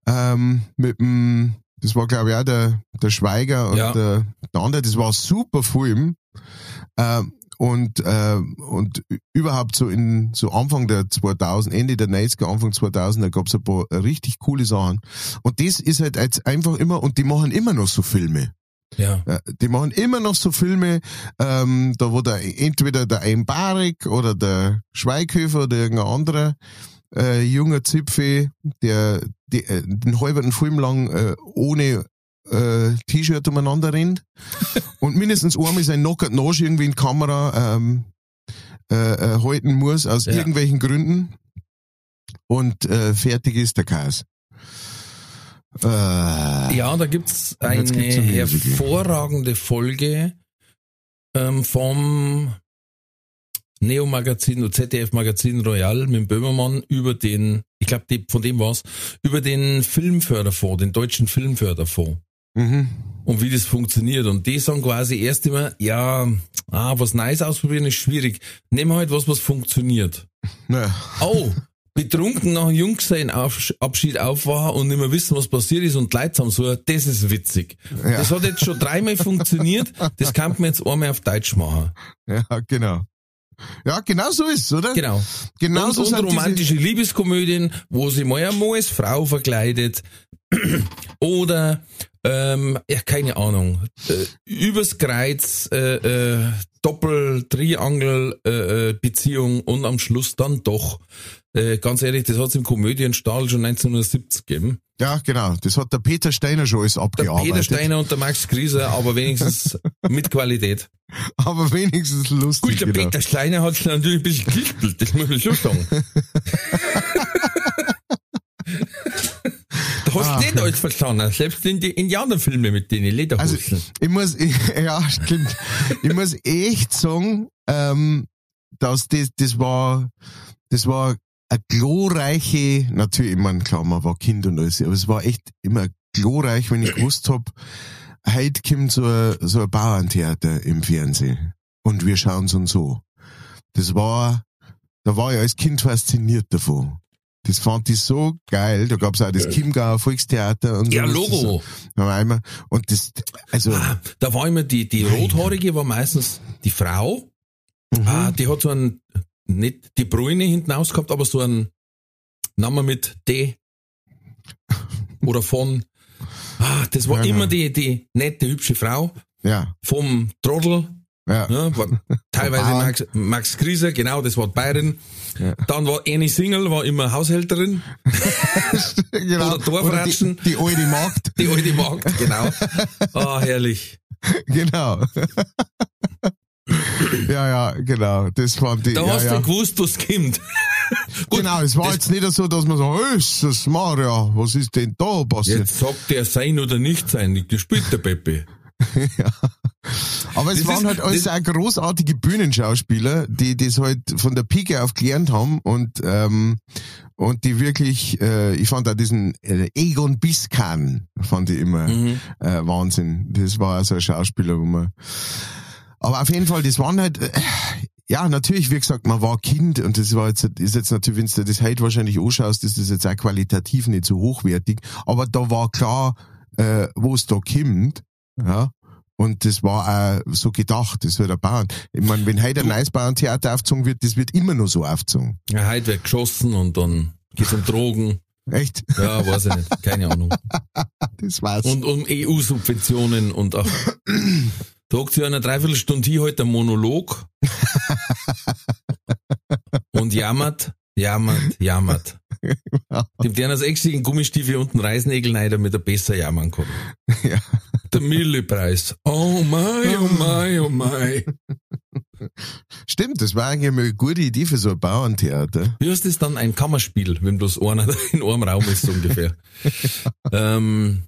ähm, mit dem, das war glaube ich auch der, der Schweiger und Ja. der, der andere, das war ein super Film. Ähm, und, äh, und überhaupt so in so Anfang der 2000, Ende der 90er, Anfang 2000, da gab's ein paar richtig coole Sachen. Und das ist halt jetzt einfach immer, und die machen immer noch so Filme. Ja. Ja, die machen immer noch so Filme, ähm, da wo der entweder der Einbarik oder der Schweighöfer oder irgendein anderer äh, junger Zipfel, der die, äh, den halben Film lang äh, ohne äh, T-Shirt umeinander rennt und mindestens einmal sein Knockert Nose irgendwie in Kamera ähm, äh, äh, halten muss, aus Ja. irgendwelchen Gründen. Und äh, fertig ist der Chaos. Äh, Ja, da gibt's Und eine gibt's hervorragende Folge ähm, vom Neo-Magazin oder ZDF-Magazin Royal mit Böhmermann über den, ich glaube, von dem war's, über den Filmförderfonds, den deutschen Filmförderfonds. mhm. Und wie das funktioniert. Und die sagen quasi erst immer, ja, ah, was Neues ausprobieren ist schwierig. Nehmen wir halt was, was funktioniert. Ja. Oh, betrunken nach einem Junggesellenabschied aufwachen und nicht mehr wissen, was passiert ist und Leute haben so, das ist witzig. Ja. Das hat jetzt schon dreimal funktioniert, das kann man jetzt einmal auf Deutsch machen. Ja, genau. Ja, genau so ist oder? Genau. Genau und, so und romantische Liebeskomödien, wo sie mal einmal als Frau verkleidet oder ähm, ja, keine Ahnung, äh, übers Kreuz, äh, äh, Doppel, Triangel, äh, äh, Beziehung und am Schluss dann doch. Äh, ganz ehrlich, das hat's im Komödienstall schon 1970 gegeben. ja, genau. Das hat der Peter Steiner schon alles Der abgearbeitet. Peter Steiner und der Max Grieser, aber wenigstens mit Qualität. Aber wenigstens lustig. Gut, der genau. Peter Steiner hat's natürlich ein bisschen gespielt, das muss ich schon sagen. Da hast Ah, du nicht alles verstanden, selbst in die Indianerfilme mit den Also, Lederhosen. ich muss, ich, ja, stimmt. ich muss echt sagen, ähm, dass das, das war, das war eine glorreiche, natürlich, ich meine, klar, man war Kind und alles, aber es war echt immer glorreich, wenn ich gewusst hab, heute kommt so ein, so ein Bauerntheater im Fernsehen und wir schauen's uns so. Das war, da war ich als Kind fasziniert davon. Das fand ich so geil. Da gab's auch das Chiemgauer Volkstheater und so. Ja, Logo. Da war immer, und das, also, Ah, da war immer die, die Rothaarige war meistens die Frau. Mhm. Ah, die hat so ein, nicht die Brüne hinten aus gehabt, aber so ein Name mit D. Oder von. Ah, das war Ja, immer genau. die, die nette, hübsche Frau ja, vom Trottel. ja, Ja, teilweise. Max, Max Grieser, genau, das war Bayern. Ja. Dann war Annie Single, war immer Haushälterin, genau. Oder Dorfratschen. die, die alte Magd, die alte Magd, genau. Ah, herrlich. genau. Ja, ja, genau, das fand ich, Da ja, hast ja. du gewusst, was kommt. Gut, genau, es war das- jetzt nicht so, dass man so, Jesus Maria, was ist denn da passiert? Jetzt sagt der sein oder nicht sein, das spielt der Pepe. Aber es Das waren ist- halt alles das- auch großartige Bühnenschauspieler, die das halt von der Pike auf gelernt haben und ähm, und die wirklich, äh, ich fand auch diesen äh, Egon Biskan, fand ich immer Mhm. äh, Wahnsinn. Das war auch so ein Schauspieler, wo man. Aber auf jeden Fall, das waren halt, äh, ja, natürlich, wie gesagt, man war Kind und das war jetzt, ist jetzt natürlich, wenn du das heute wahrscheinlich anschaust, ist das jetzt auch qualitativ nicht so hochwertig. Aber da war klar, äh, wo es da kommt, ja. Und das war auch so gedacht, das wird ein Bauern. Ich meine, wenn heute ein neues Bauerntheater aufgezogen wird, das wird immer nur so aufgezogen. Ja, heute wird geschossen und dann geht's um Drogen. Echt? Ja, weiß ich nicht. Keine Ahnung. Das war's. Und um EU-Subventionen und ach. Da hockt sich einer Dreiviertelstunde hier heute ein Monolog und jammert, jammert, jammert. Gibt einer das extra in Gummistiefel und einen Reißnägel rein, damit er besser jammern kann. ja. Der Millipreis. Oh my, oh my, oh my. Stimmt, das war eigentlich eine gute Idee für so ein Bauerntheater. Wie heißt das dann? Ein Kammerspiel, wenn bloß einer in einem Raum ist, so ungefähr. ähm,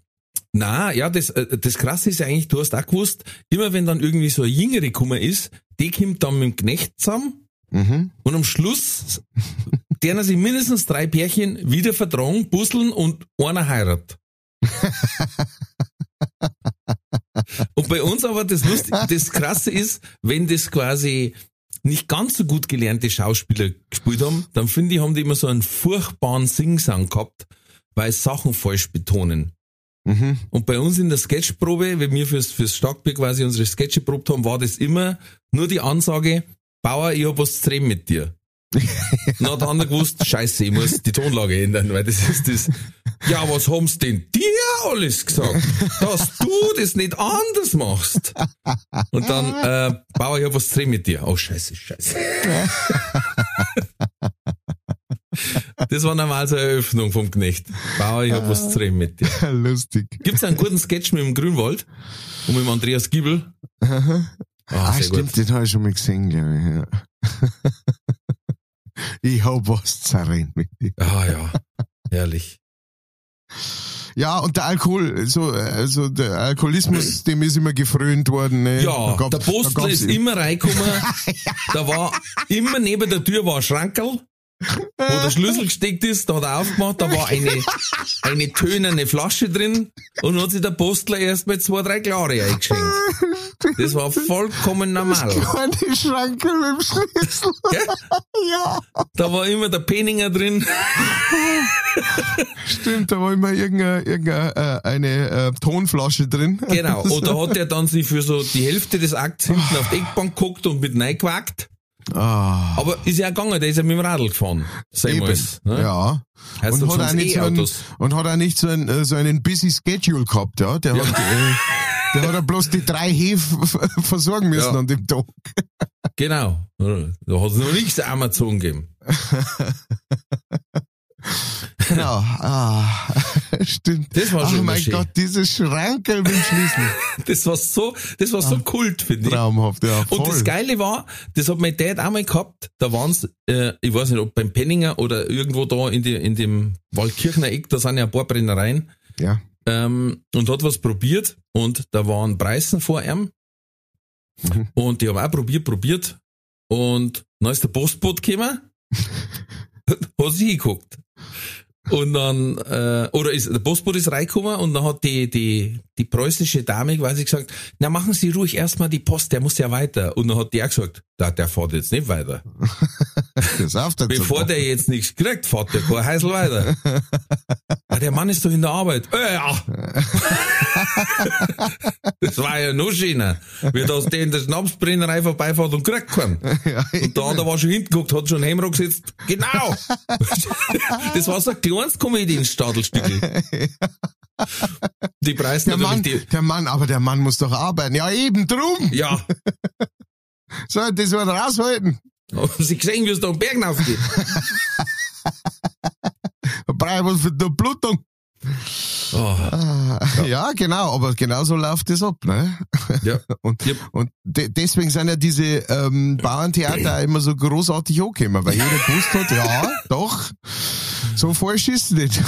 na, ja, das, äh, das Krasse ist ja eigentlich, du hast auch gewusst, immer wenn dann irgendwie so ein Jüngere Kummer ist, die kommt dann mit dem Knecht zusammen Mhm. und am Schluss deren sich mindestens drei Pärchen wieder vertragen, busseln und einer heiratet. und bei uns aber das Lustige, das Krasse ist, wenn das quasi nicht ganz so gut gelernte Schauspieler gespielt haben, dann finde ich, haben die immer so einen furchtbaren Singsang gehabt, weil Sachen falsch betonen. Mhm. Und bei uns in der Sketchprobe, wenn wir fürs, fürs Starkbier quasi unsere Sketche probt haben, war das immer nur die Ansage, Bauer, ich hab was zu reden mit dir. Dann hat der andere gewusst, scheiße, ich muss die Tonlage ändern, weil das ist das, ja, was haben's denn dir alles gesagt, dass du das nicht anders machst? Und dann, äh, Bauer, ich hab was zu reden mit dir. Oh, scheiße, scheiße. Das war normal so eine Eröffnung vom Knecht. Bauer, ich hab was zu reden mit dir. Lustig. Gibt's einen guten Sketch mit dem Grünwald? Und mit dem Andreas Giebel? Ah, Ah, sehr stimmt, gut. den habe ich schon mal gesehen, glaube ich. Ja. ich hab was zu reden mit dir. Ah, ja. Herrlich. Ja, und der Alkohol, so, also der Alkoholismus, dem ist immer gefrönt worden. Ne? Ja, Da gab's- der gab's- ist immer reingekommen. Da war immer neben der Tür war ein Schrankerl, wo der Schlüssel gesteckt ist, da hat er aufgemacht, da war eine, eine tönerne Flasche drin und hat sich der Postler erst mit zwei, drei Klare eingeschenkt. Das war vollkommen normal. Keine Schranke mit dem Schlüssel. Gell? ja, Da war immer der Peninger drin. stimmt, da war immer irgendeine, irgendeine äh, eine, äh, Tonflasche drin. Genau. Und da hat er dann sich für so die Hälfte des Akts hinten auf die Eckbank geguckt und mit reingewagt. Ah, Aber ist ja gegangen, der ist ja mit dem Radl gefahren. Eben. Ne? Ja. Und hat, auch nicht so ein, E-Autos. und hat auch nicht so, ein, äh, so einen busy Schedule gehabt, ja. Der hat, äh, der hat ja bloß die drei Hef versorgen müssen Ja. an dem Tag. Genau. Da hat es noch nichts Amazon gegeben. Genau. Ah, stimmt. Das war schon mal mein schön. Gott, dieses Schrankel mit dem Schlüssel. Das war so, das war so Kult, finde ich. Traumhaft, ja. Voll. Und das Geile war, das hat mein Dad auch mal gehabt, da waren's, äh, ich weiß nicht, ob beim Penninger oder irgendwo da in, die, in dem Waldkirchner Eck, da sind ja ein paar Brennereien, ja. ähm, und hat was probiert und da waren Preisen vor ihm Mhm. und die haben auch probiert, probiert und dann ist der Postbote gekommen, hat sich hingeguckt. Und dann, äh, oder ist, der Postbote ist reingekommen und dann hat die, die, die preußische Dame quasi gesagt, na machen Sie ruhig erstmal die Post, der muss ja weiter. Und dann hat der gesagt, da, der fährt jetzt nicht weiter. Das Bevor der jetzt nichts kriegt, fährt der kein Heisel weiter. Ja, der Mann ist doch in der Arbeit. Äh, ja. das war ja noch schöner. Wie das der in der Schnapsbrennerei vorbeifährt und kriegt keinen. ja, Und der andere war schon hinten geguckt, hat schon Hemd gesetzt. Genau! das war so ein kleines Comedy-Stadelstück. Die Preise der Mann, natürlich, der Mann, aber der Mann muss doch arbeiten. Ja, eben drum. die, ja. Soll das mal raushalten. Haben Sie gesehen, wie es da am Berg aufgeht? Da brauche ich was für die Blutung. Oh, Ah, ja. genau, aber genau so läuft das ab, ne? ja. Und, Yep. und de deswegen sind ja diese ähm, Bauerntheater auch immer so großartig angekommen, weil jeder gewusst hat, ja, doch, so falsch ist es nicht.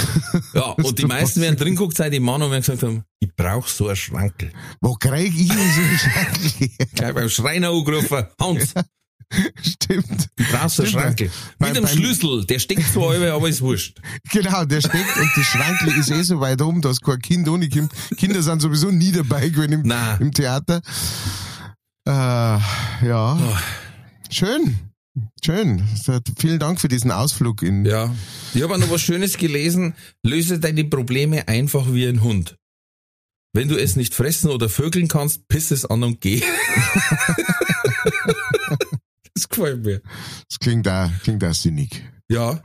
ja, und die meisten werden drin geguckt, seit die Mann und werden gesagt haben, ich brauch so einen Schrankel. Wo krieg ich denn so einen Schrank her? Gleich beim Schreiner angerufen, Hans, Stimmt. ich brauch so einen Stimmt. Schrankel. Beim- Mit dem Schlüssel, der steckt zwar halbe, aber ist wurscht. Genau, der steckt und das Schrankli ist eh so weit oben, dass kein Kind ohne kommt. Kinder sind sowieso nie dabei gewesen im, Nein. im Theater. Äh, ja. Schön. Schön. Vielen Dank für diesen Ausflug in. Ja. Ich habe noch was Schönes gelesen. Löse deine Probleme einfach wie ein Hund. Wenn du es nicht fressen oder vögeln kannst, piss es an und geh. das gefällt mir. Das klingt da, klingt da sinnig. Ja.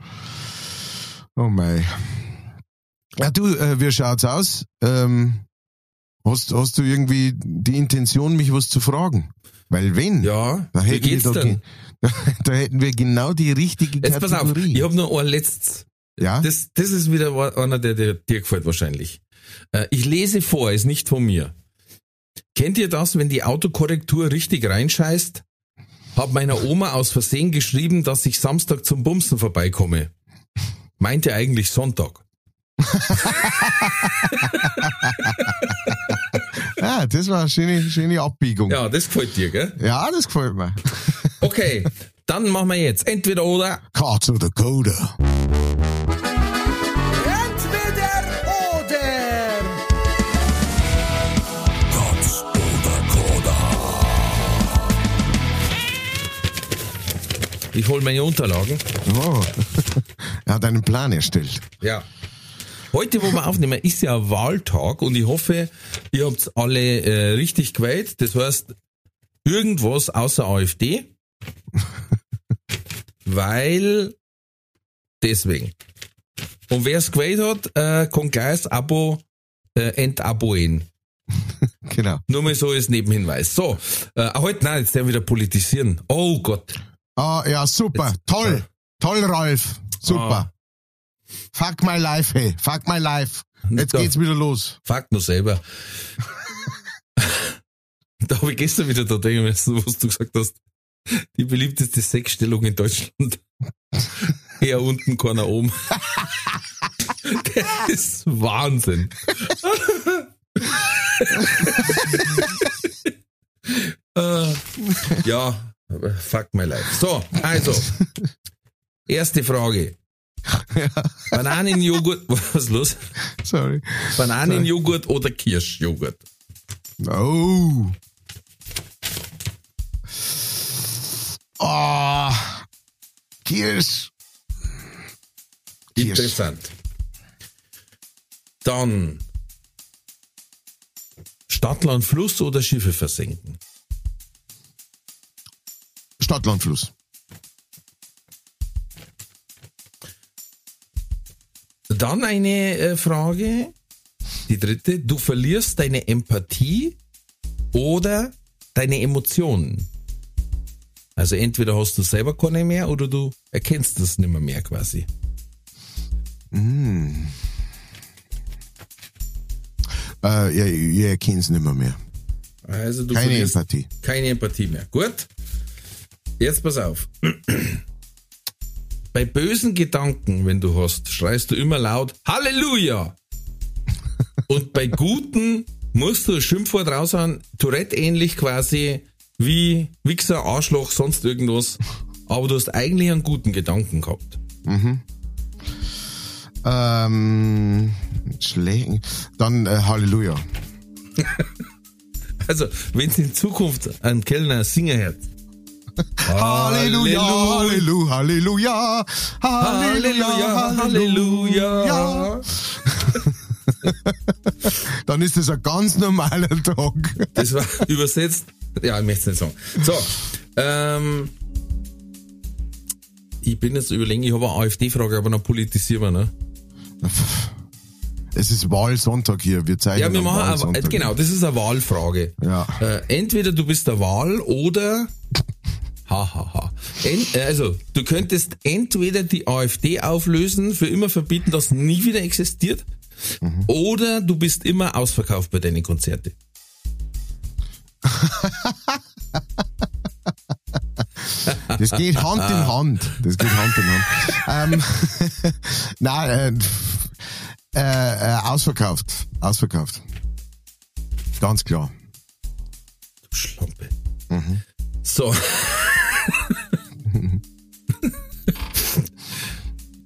Oh mei. Ja, du, äh, wie schaut's aus? Ähm, hast, hast du irgendwie die Intention, mich was zu fragen? Weil wenn, Ja, da wie hätten, wir geht's doch, denn? ge- da hätten wir genau die richtige Jetzt pass auf, Kategorie. ich habe nur ein letztes. ja? Das, das ist wieder einer, der, der dir gefällt wahrscheinlich. Äh, Ich lese vor, ist nicht von mir. Kennt ihr das, wenn die Autokorrektur richtig reinscheißt? Hab meiner Oma aus Versehen geschrieben, dass ich Samstag zum Bumsen vorbeikomme. Meinte eigentlich Sonntag. ja, das war eine schöne, schöne Abbiegung. Ja. Ja, das gefällt dir, gell? das gefällt mir. Okay, dann machen wir jetzt entweder oder. Cards of the Coda. Ich hol meine Unterlagen. Oh. er hat einen Plan erstellt. Ja. Heute, wo wir aufnehmen, ist ja Wahltag und ich hoffe, ihr habt alle äh, richtig gewählt. Das heißt, irgendwas außer AfD. Weil deswegen. Und wer es gewählt hat, äh, kann gleich das Abo äh, entabonnieren. Genau. Nur mal so als Nebenhinweis. So, äh, heute, nein, jetzt der wieder politisieren. Oh Gott. Ah, ja, super. Jetzt- Toll. Toll, Ralf. Super. Fuck my life, hey. Fuck my life. Jetzt Da- geht's wieder los. Fuck nur selber. da habe ich gestern wieder da denken müssen, was du gesagt hast. Die beliebteste Sexstellung in Deutschland. Eher unten, keiner oben. Der ist Wahnsinn. Äh, ja, fuck my life. So, also. Erste Frage. Bananenjoghurt, was ist los? Sorry. Bananenjoghurt oder Kirschjoghurt? Oh. Oh. Kirsch. Kirsch. Interessant. Dann Stadtland Fluss oder Schiffe versenken? Stadtlandfluss. Dann eine äh, Frage, die dritte. Du verlierst deine Empathie oder deine Emotionen. Also entweder hast du selber keine mehr oder du erkennst das nicht mehr, mehr quasi. Äh, ja, ich erkenne es nicht mehr, mehr. Also du Keine Empathie. keine Empathie mehr. Gut. Jetzt pass auf. Bei bösen Gedanken, wenn du hast, schreist du immer laut Halleluja. Und bei guten musst du ein Schimpfwort raushauen, Tourette ähnlich quasi wie Wichser, Arschloch, sonst irgendwas. Aber du hast eigentlich einen guten Gedanken gehabt. Ähm, Schlägen. Dann äh, Halleluja. Also, wenn es in Zukunft einen Kellner singen hört. Halleluja, Halleluja, Halleluja, Halleluja, Halleluja. Dann ist das ein ganz normaler Tag. Das war übersetzt. Ja, ich möchte es nicht sagen. So, ähm, ich bin jetzt überlegen, ich habe eine AfD-Frage, aber noch politisieren wir, ne? Es ist Wahlsonntag hier. Wir zeigen Ja, wir machen, eine, genau, das ist eine Wahlfrage. Ja. Äh, entweder du bist der Wahl oder, ha, ha, ha. Ent, äh, also, du könntest entweder die AfD auflösen, für immer verbieten, dass nie wieder existiert, Mhm. oder du bist immer ausverkauft bei deinen Konzerten. Das geht Hand in Hand. Das geht Hand in Hand. ähm, nein, äh, äh, äh, ausverkauft. Ausverkauft. Ganz klar. Du Schlampe. Mhm. So.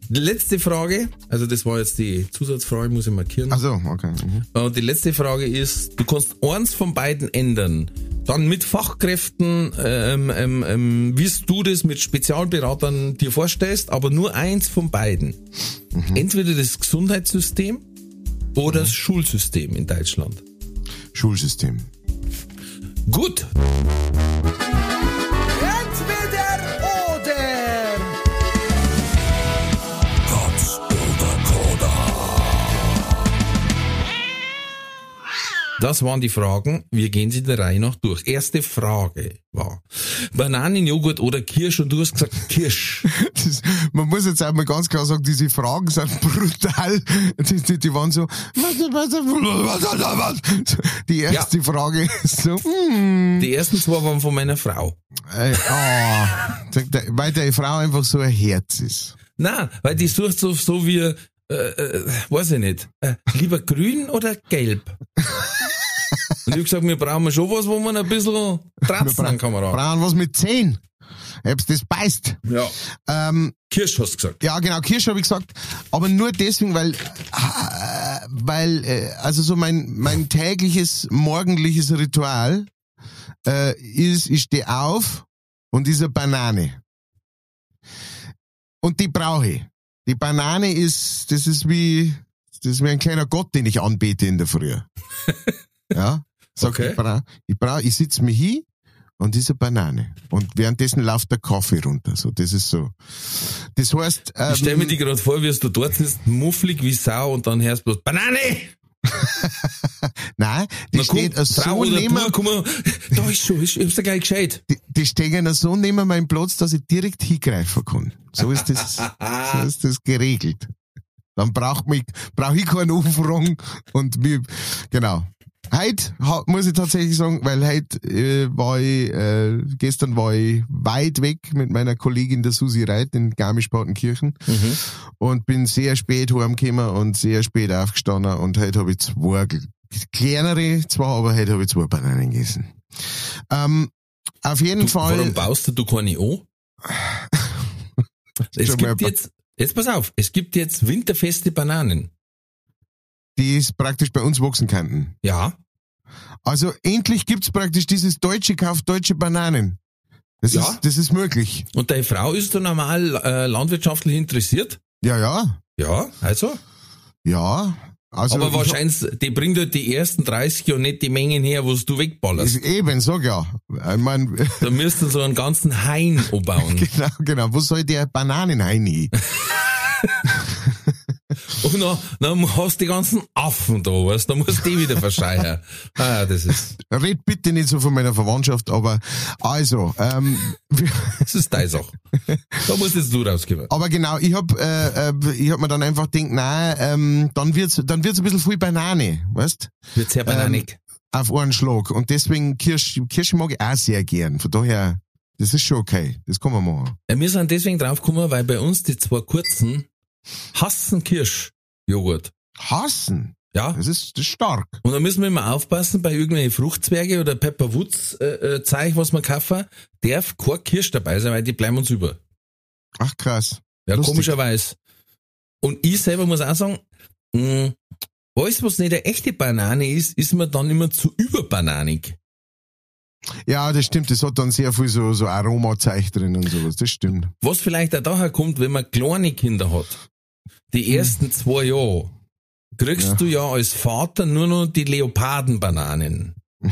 Letzte Frage, also das war jetzt die Zusatzfrage, muss ich markieren. Also, okay. Mhm. Und die letzte Frage ist, du kannst eins von beiden ändern. Dann mit Fachkräften, ähm, ähm, ähm, wie du das mit Spezialberatern dir vorstellst, aber nur eins von beiden. Entweder das Gesundheitssystem oder das Schulsystem in Deutschland. Schulsystem. Gut, Das waren die Fragen. Wir gehen sie der Reihe nach durch. Erste Frage war Bananenjoghurt oder Kirsch und du hast gesagt Kirsch. Das, man muss jetzt einmal ganz klar sagen, diese Fragen sind brutal. Die, die, die waren so, was, was, was, was, was. Die erste Frage ist so, hm, Die ersten zwei waren von meiner Frau. äh, oh, weil deine Frau einfach so ein Herz ist. Na, weil die sucht so, so wie, äh, äh, weiß ich nicht, äh, lieber grün oder gelb? Und ich hab gesagt, wir brauchen schon was, wo man ein bisschen tratzen an Kamera. Brauchen was mit 10. Ob's das beißt. Ja. Ähm, Kirsch hast du gesagt. Ja, genau, Kirsch habe ich gesagt, aber nur deswegen, weil, äh, weil, äh, also so mein, mein tägliches, morgendliches Ritual äh, ist, ich stehe auf und ist eine Banane. Und die brauche ich. Die Banane ist, das ist wie, das ist wie ein kleiner Gott, den ich anbete in der Früh. ja, sag Okay. ich brauche, ich, brauch, ich sitz mir hin und diese Banane. Und währenddessen läuft der Kaffee runter. So, das ist so. Das heißt, ähm, Ich stell mir die gerade vor, wie du dort sitzt, mufflig wie Sau und dann hörst du bloß Banane! nein, die Na komm, steht so neben, komm da ist schon, ich hab's dir gleich gescheit. die, die stehen so neben meinem Platz, dass ich direkt hingreifen kann. So ist das, so ist das geregelt. Dann braucht mich, brauche ich keinen Umfragen und mir, genau. Heute muss ich tatsächlich sagen, weil heute äh, war ich, äh, gestern war ich weit weg mit meiner Kollegin der Susi Reit in Garmisch-Partenkirchen Mhm. und bin sehr spät heimgekommen und sehr spät aufgestanden und heute habe ich zwei kleinere, zwar, aber heute habe ich zwei Bananen gegessen. Ähm, auf jeden Du, Fall. warum baust du, du keine an? es gibt jetzt, jetzt pass auf, es gibt jetzt winterfeste Bananen. Die es praktisch bei uns wachsen könnten. Ja. Also endlich gibt's praktisch dieses deutsche Kauf deutsche Bananen. Das, Ja. ist, das ist möglich. Und deine Frau ist da normal äh, landwirtschaftlich interessiert? Ja, ja, Ja, also. ja. Also Aber ich wahrscheinlich, die bringt halt die ersten 30 und nicht die Mengen her, wo du wegballerst. Ist eben, sag ja. Ich mein, Da müsst ihr so einen ganzen Hain umbauen. genau, genau. Wo soll der Bananen rein? Und dann, dann hast du die ganzen Affen da, weißt du, dann musst du die wieder verscheuern. Ah, das ist, Red bitte nicht so von meiner Verwandtschaft, aber also, ähm, das ist deine Sache. Da musst jetzt du rausgeben. aber genau, ich hab, äh, äh, ich hab mir dann einfach gedacht, nein, ähm, dann wird's, dann wird's ein bisschen viel Banane, weißt? Wird sehr bananig. Auf einen Schlag. Und deswegen Kirsch, Kirsche mag ich auch sehr gern. Von daher, das ist schon okay. Das kann man machen. Ja, wir sind deswegen draufgekommen, weil bei uns die zwei kurzen hassen Kirschjoghurt. Hassen. Ja. Das ist, das ist stark. Und da müssen wir immer aufpassen, bei irgendwelchen Fruchtzwerge oder Pepperwoods äh, äh, Zeug, was wir kaufen, darf kein Kirsch dabei sein, weil die bleiben uns über. Ach krass. Ja, Lustig. komischerweise. Und ich selber muss auch sagen, mh, alles, was nicht eine echte Banane ist, ist mir dann immer zu überbananig. Ja, das stimmt. Das hat dann sehr viel so, so Aromazeug drin und sowas. Das stimmt. Was vielleicht auch daher kommt, wenn man kleine Kinder hat. Die ersten zwei Jahre kriegst Ja. du ja als Vater nur noch die Leopardenbananen.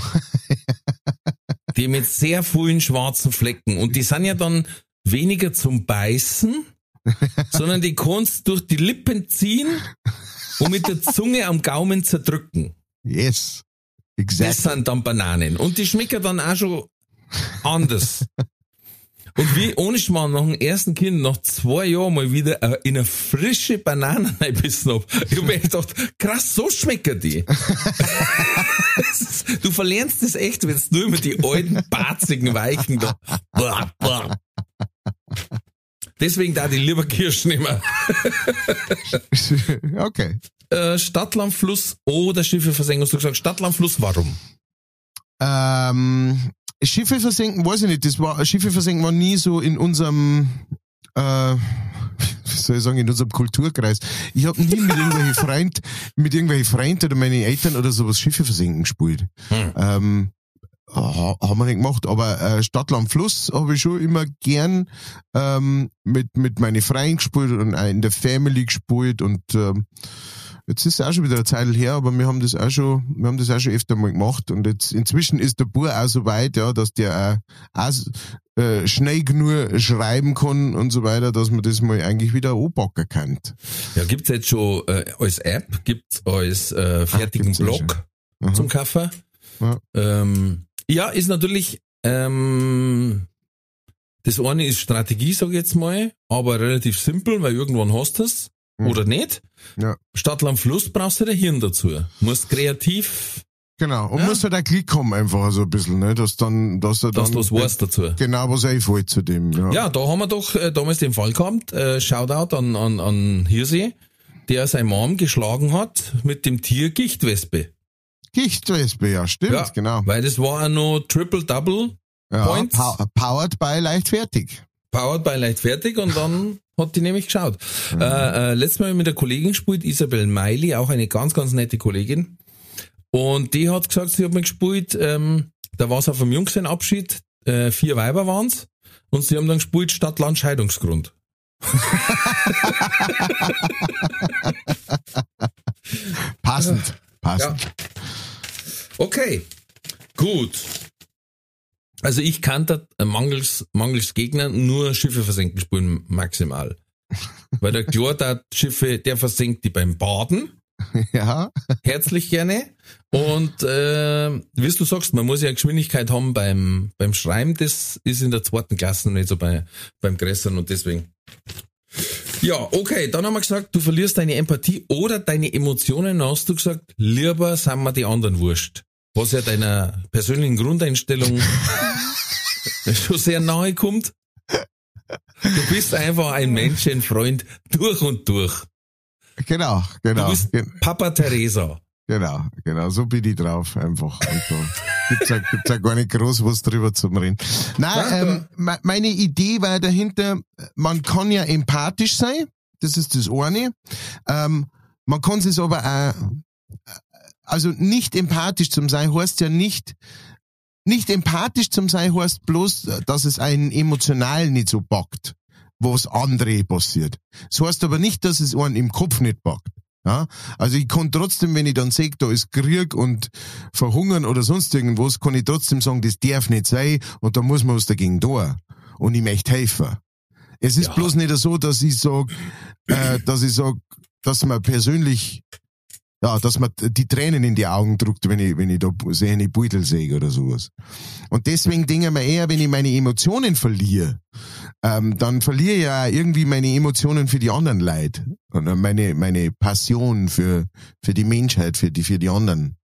die mit sehr vielen schwarzen Flecken. Und die sind ja dann weniger zum Beißen, sondern die kannst durch die Lippen ziehen und mit der Zunge am Gaumen zerdrücken. Yes. Das Exact. sind dann Bananen. Und die schmecken dann auch schon anders. Und wie ohne Schmarrn nach dem ersten Kind nach zwei Jahren mal wieder äh, in eine frische Banane reinbissen hab. Ich hab mir gedacht, krass, so schmecken die. Du verlernst das echt, wenn du nur immer die alten, barzigen Weichen da. Boah, boah. Deswegen da die lieber Kirschen immer. okay. Äh, Stadtlandfluss oder Schiffe versenken, hast du gesagt, Stadtlandfluss, warum? Ähm, Schiffe versenken, weiß ich nicht. Das war, Schiffe versenken war nie so in unserem, äh, wie soll ich sagen, in unserem Kulturkreis. Ich habe nie mit irgendwelchen Freund, mit irgendwelchen Freunden oder meinen Eltern oder sowas Schiffe versenken gespielt. Hm. Ähm, ha, haben wir nicht gemacht, aber äh, Stadtland Fluss habe ich schon immer gern ähm, mit mit meinen Freunden gespielt und in der Family gespielt und ähm, jetzt ist es auch schon wieder eine Zeit her, aber wir haben das auch schon, wir haben das auch schon öfter mal gemacht und jetzt inzwischen ist der Bub auch so weit, ja, dass der auch, auch äh, schnell genug schreiben kann und so weiter, dass man das mal eigentlich wieder anpacken kann. Ja, gibt's jetzt schon äh, als App, gibt's als äh, fertigen ja Blog. zum Kaffee. Ja. Ähm, ja, ist natürlich, ähm, das eine ist Strategie, sag ich jetzt mal, aber relativ simpel, weil irgendwann hast du es Mhm. oder nicht. Ja. Stadt, Land, Fluss brauchst du dein Hirn dazu. Musst kreativ, Genau. Und Ja. muss halt auch Klick haben einfach so ein bisschen, ne? Dass dann, dass er dann. dass du was weißt dazu. Genau, was einfällt zu dem, ja. Ja, da haben wir doch äh, damals den Fall gehabt, äh, Shoutout an, an, an Hirsee, der seine Mom geschlagen hat mit dem Tier Gichtwespe. Gichtwespe, ja, stimmt, Ja, genau. Weil das war auch noch Triple-Double, Ja, Points. pow powered by leichtfertig. powered by leichtfertig und dann hat die nämlich geschaut. Äh, äh, letztes Mal mit der Kollegin gespielt, Isabel Meili, auch eine ganz, ganz nette Kollegin. Und die hat gesagt, sie hat mir gespielt, ähm, da war es auf dem Jungsenabschied, äh, vier Weiber waren's und sie haben dann gespielt Stadt, Land, Scheidungsgrund. Passend. Passend. Okay, gut. Also ich kann da mangels, mangels Gegner nur Schiffe versenken spielen, maximal. Weil der Chlor da Schiffe, der versenkt die beim Baden, Ja. herzlich gerne. Und äh, wie du sagst, man muss ja Geschwindigkeit haben beim, beim Schreiben, das ist in der zweiten Klasse nicht so bei, beim Größeren und deswegen. Ja, okay, dann haben wir gesagt, du verlierst deine Empathie oder deine Emotionen, dann hast du gesagt, lieber sind mir die anderen wurscht. Was ja deiner persönlichen Grundeinstellung schon sehr nahe kommt. Du bist einfach ein Menschenfreund durch und durch. Genau, Du genau. bist Gen- Papa Teresa. Genau, genau, so bin ich drauf einfach. Gibt's ja, gibt's ja gar nicht groß was drüber zum Reden. Nein, ähm, me- meine Idee war dahinter, man kann ja empathisch sein, das ist das eine. Ähm, man kann es aber auch, also nicht empathisch zum sein heißt ja nicht, nicht empathisch zum sein heißt bloß, dass es einen emotional nicht so packt, was andere passiert. Das heißt aber nicht, dass es einen im Kopf nicht packt. Ja, also ich kann trotzdem, wenn ich dann sehe, da ist Krieg und Verhungern oder sonst irgendwas, kann ich trotzdem sagen, das darf nicht sein und da muss man was dagegen tun. Und ich möchte helfen. Es ist Ja. bloß nicht so, dass ich sag, äh, dass ich sag, dass man persönlich, ja, dass man die Tränen in die Augen druckt, wenn ich, wenn ich da sehe, eine Beutel sehe oder sowas. Und deswegen denke ich mir eher, wenn ich meine Emotionen verliere, ähm, dann verliere ich ja irgendwie meine Emotionen für die anderen Leute. Und dann meine, meine Passion für, für die Menschheit, für die, für die anderen.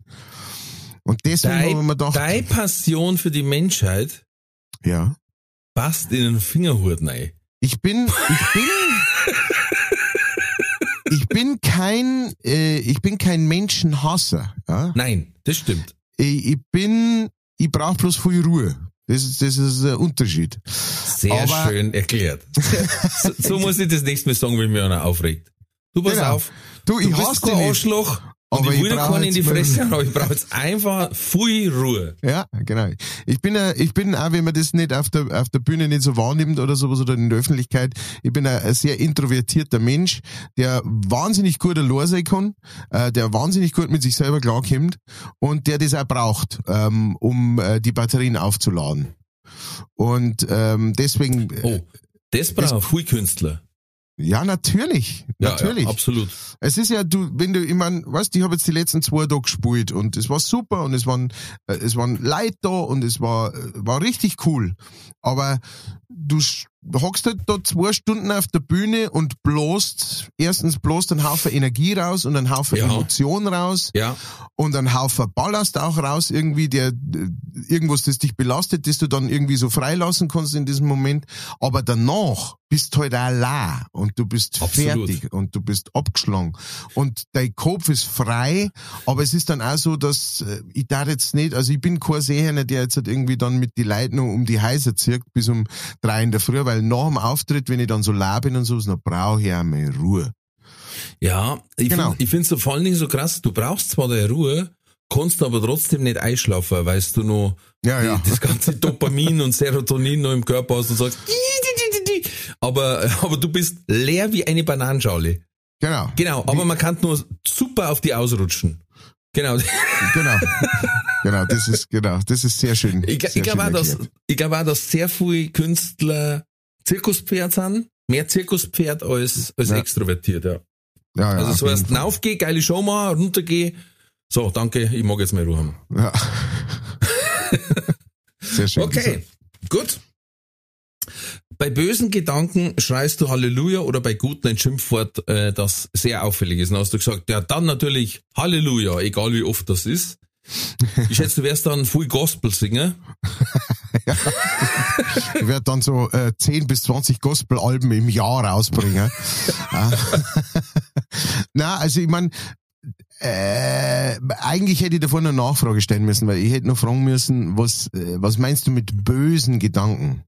Und deswegen habe ich mir Deine gedacht, deine Passion für die Menschheit ja, passt in den Fingerhut rein. ich bin, ich bin, ich bin kein, äh, ich bin kein Menschenhasser, ja. Nein, das stimmt. Ich, ich bin, ich brauche bloß viel Ruhe. Das ist, das ist ein Unterschied. Sehr Aber- schön erklärt. so, so muss ich das nächste Mal sagen, wenn mich einer aufregt. Du pass Genau. auf. Du, ich Du hasse bist kein. Arschloch und Aber ich brauch keinen in die Fresse, hauen, aber ich brauche jetzt einfach viel Ruhe. Ja, genau. Ich bin, ich bin auch, wenn man das nicht auf der, auf der Bühne nicht so wahrnimmt oder sowas oder in der Öffentlichkeit, ich bin ein, sehr introvertierter Mensch, der wahnsinnig gut allein sein kann, äh, der wahnsinnig gut mit sich selber klarkommt und der das auch braucht, ähm, um äh, die Batterien aufzuladen. Und ähm, deswegen, äh, Oh, das braucht viel Künstler. Ja, natürlich, Ja, natürlich. Ja, absolut. Es ist ja, du, wenn du, ich mein, weißt, ich habe jetzt die letzten zwei Tage gespielt und es war super und es waren, äh, es waren Leute da und es war, äh, war richtig cool. Aber du hockst halt da zwei Stunden auf der Bühne und bloßt, erstens bloßt einen Haufen Energie raus und einen Haufen Ja. Emotion raus Ja, und einen Haufen Ballast auch raus, irgendwie, der, irgendwas, das dich belastet, das du dann irgendwie so freilassen kannst in diesem Moment. Aber danach bist du halt allein und du bist Absolut. fertig und du bist abgeschlagen und dein Kopf ist frei, aber es ist dann auch so, dass äh, ich da jetzt nicht, also ich bin kein Seher, der jetzt halt irgendwie dann mit die Leuten noch um die Häuser zirkt bis um drei in der Früh, weil nach dem Auftritt, wenn ich dann so laut bin und so, dann brauche ich auch mal Ruhe. ja. Ich Genau. finde es so vor allen Dingen so krass, du brauchst zwar deine Ruhe, kannst aber trotzdem nicht einschlafen, weil du noch Ja, ja. das ganze Dopamin und Serotonin noch im Körper hast und sagst, aber, aber du bist leer wie eine Bananenschale. Genau. Genau, aber man kann nur super auf die ausrutschen. Genau. Genau. genau, das ist, genau, das ist sehr schön. Ich, ich glaube auch, dass, ich glaube auch, dass sehr viele Künstler Zirkuspferd sind. Mehr Zirkuspferd als, als Ja. extrovertiert, ja. Ja, ja, Also so erst Fall. raufgeh, geile Show machen, runtergeh, So, danke, ich mag jetzt mehr Ruhe haben. Ja. Sehr schön. Okay, gut. Bei bösen Gedanken schreist du Halleluja oder bei guten ein Schimpfwort, äh, das sehr auffällig ist. Dann hast du gesagt, ja, dann natürlich Halleluja, egal wie oft das ist. Ich schätze, du wärst dann Full Gospel singen. Ich werde dann so äh, 10 bis 20 Gospel-Alben im Jahr rausbringen. Äh, Na, also ich meine, äh, eigentlich hätte ich davor eine Nachfrage stellen müssen, weil ich hätte noch fragen müssen, was, äh, was meinst du mit bösen Gedanken?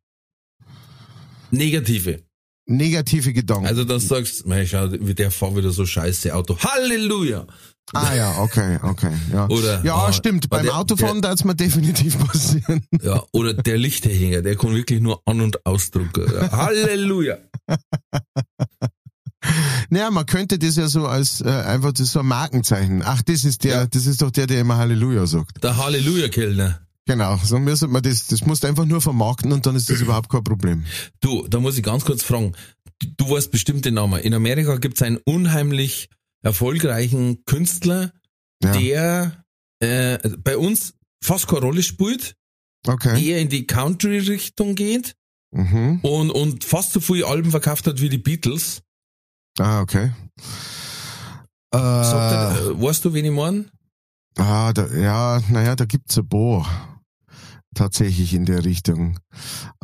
Negative. Negative Gedanken. Also, dass du sagst, mei, schau, wie der fährt wieder so scheiße Auto. Halleluja! Ah ja, okay, okay. Ja, Oder, ja ah, stimmt. Beim der- Autofahren darf es mir definitiv passieren. Ja, oder der Lichterhänger, der kann wirklich nur An- und Ausdrucken. Ja, Halleluja! Naja, man könnte das ja so als äh, einfach das so ein Markenzeichen. Ach, das ist der, Ja. das ist doch der, der immer Halleluja sagt. Der Halleluja-Kellner. Genau, so müsste man das, das musst du einfach nur vermarkten und dann ist das überhaupt kein Problem. Du, da muss ich ganz kurz fragen. Du, weißt bestimmt den Namen. In Amerika gibt's einen unheimlich erfolgreichen Künstler, Ja. der äh, bei uns fast keine Rolle spielt, Okay. eher in die Country-Richtung geht Mhm. und, und fast so viele Alben verkauft hat wie die Beatles. Ah, okay. Äh, er, weißt du, wen ich meine? ah, da, ja, naja, da gibt's ein paar tatsächlich in der Richtung.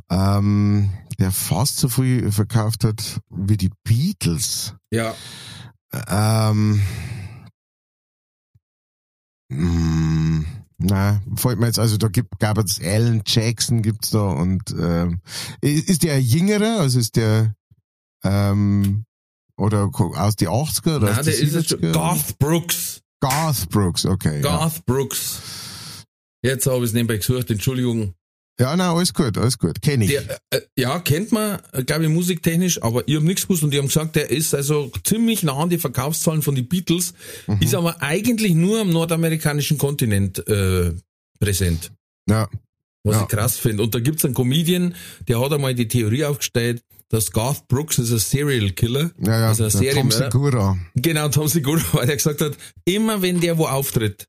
Ähm, der fast so viel verkauft hat wie die Beatles. Ja. Ähm, mm, na, fällt mir jetzt, also da gibt, gab es Alan Jackson gibt's da und ähm, ist der ein jüngerer, also ist der ähm, oder aus die 80er oder Nein, der ist jetzt schon 70er? Garth Brooks. Garth Brooks, okay. Ja. Garth Brooks. Jetzt habe ich es nebenbei gesucht, Entschuldigung. Ja, na, alles gut, alles gut, kenne ich. Der, äh, ja, kennt man, glaube ich, musiktechnisch, aber ich habe nichts gewusst und die haben gesagt, der ist also ziemlich nah an die Verkaufszahlen von den Beatles, Mhm. ist aber eigentlich nur am nordamerikanischen Kontinent äh, präsent, ja, was Ja. ich krass finde. Und da gibt's einen Comedian, der hat einmal die Theorie aufgestellt, dass Garth Brooks ist ein Serial Killer, ja, ja, also ein der Tom. Segura. Genau, Tom Segura, weil der gesagt hat, immer wenn der wo auftritt,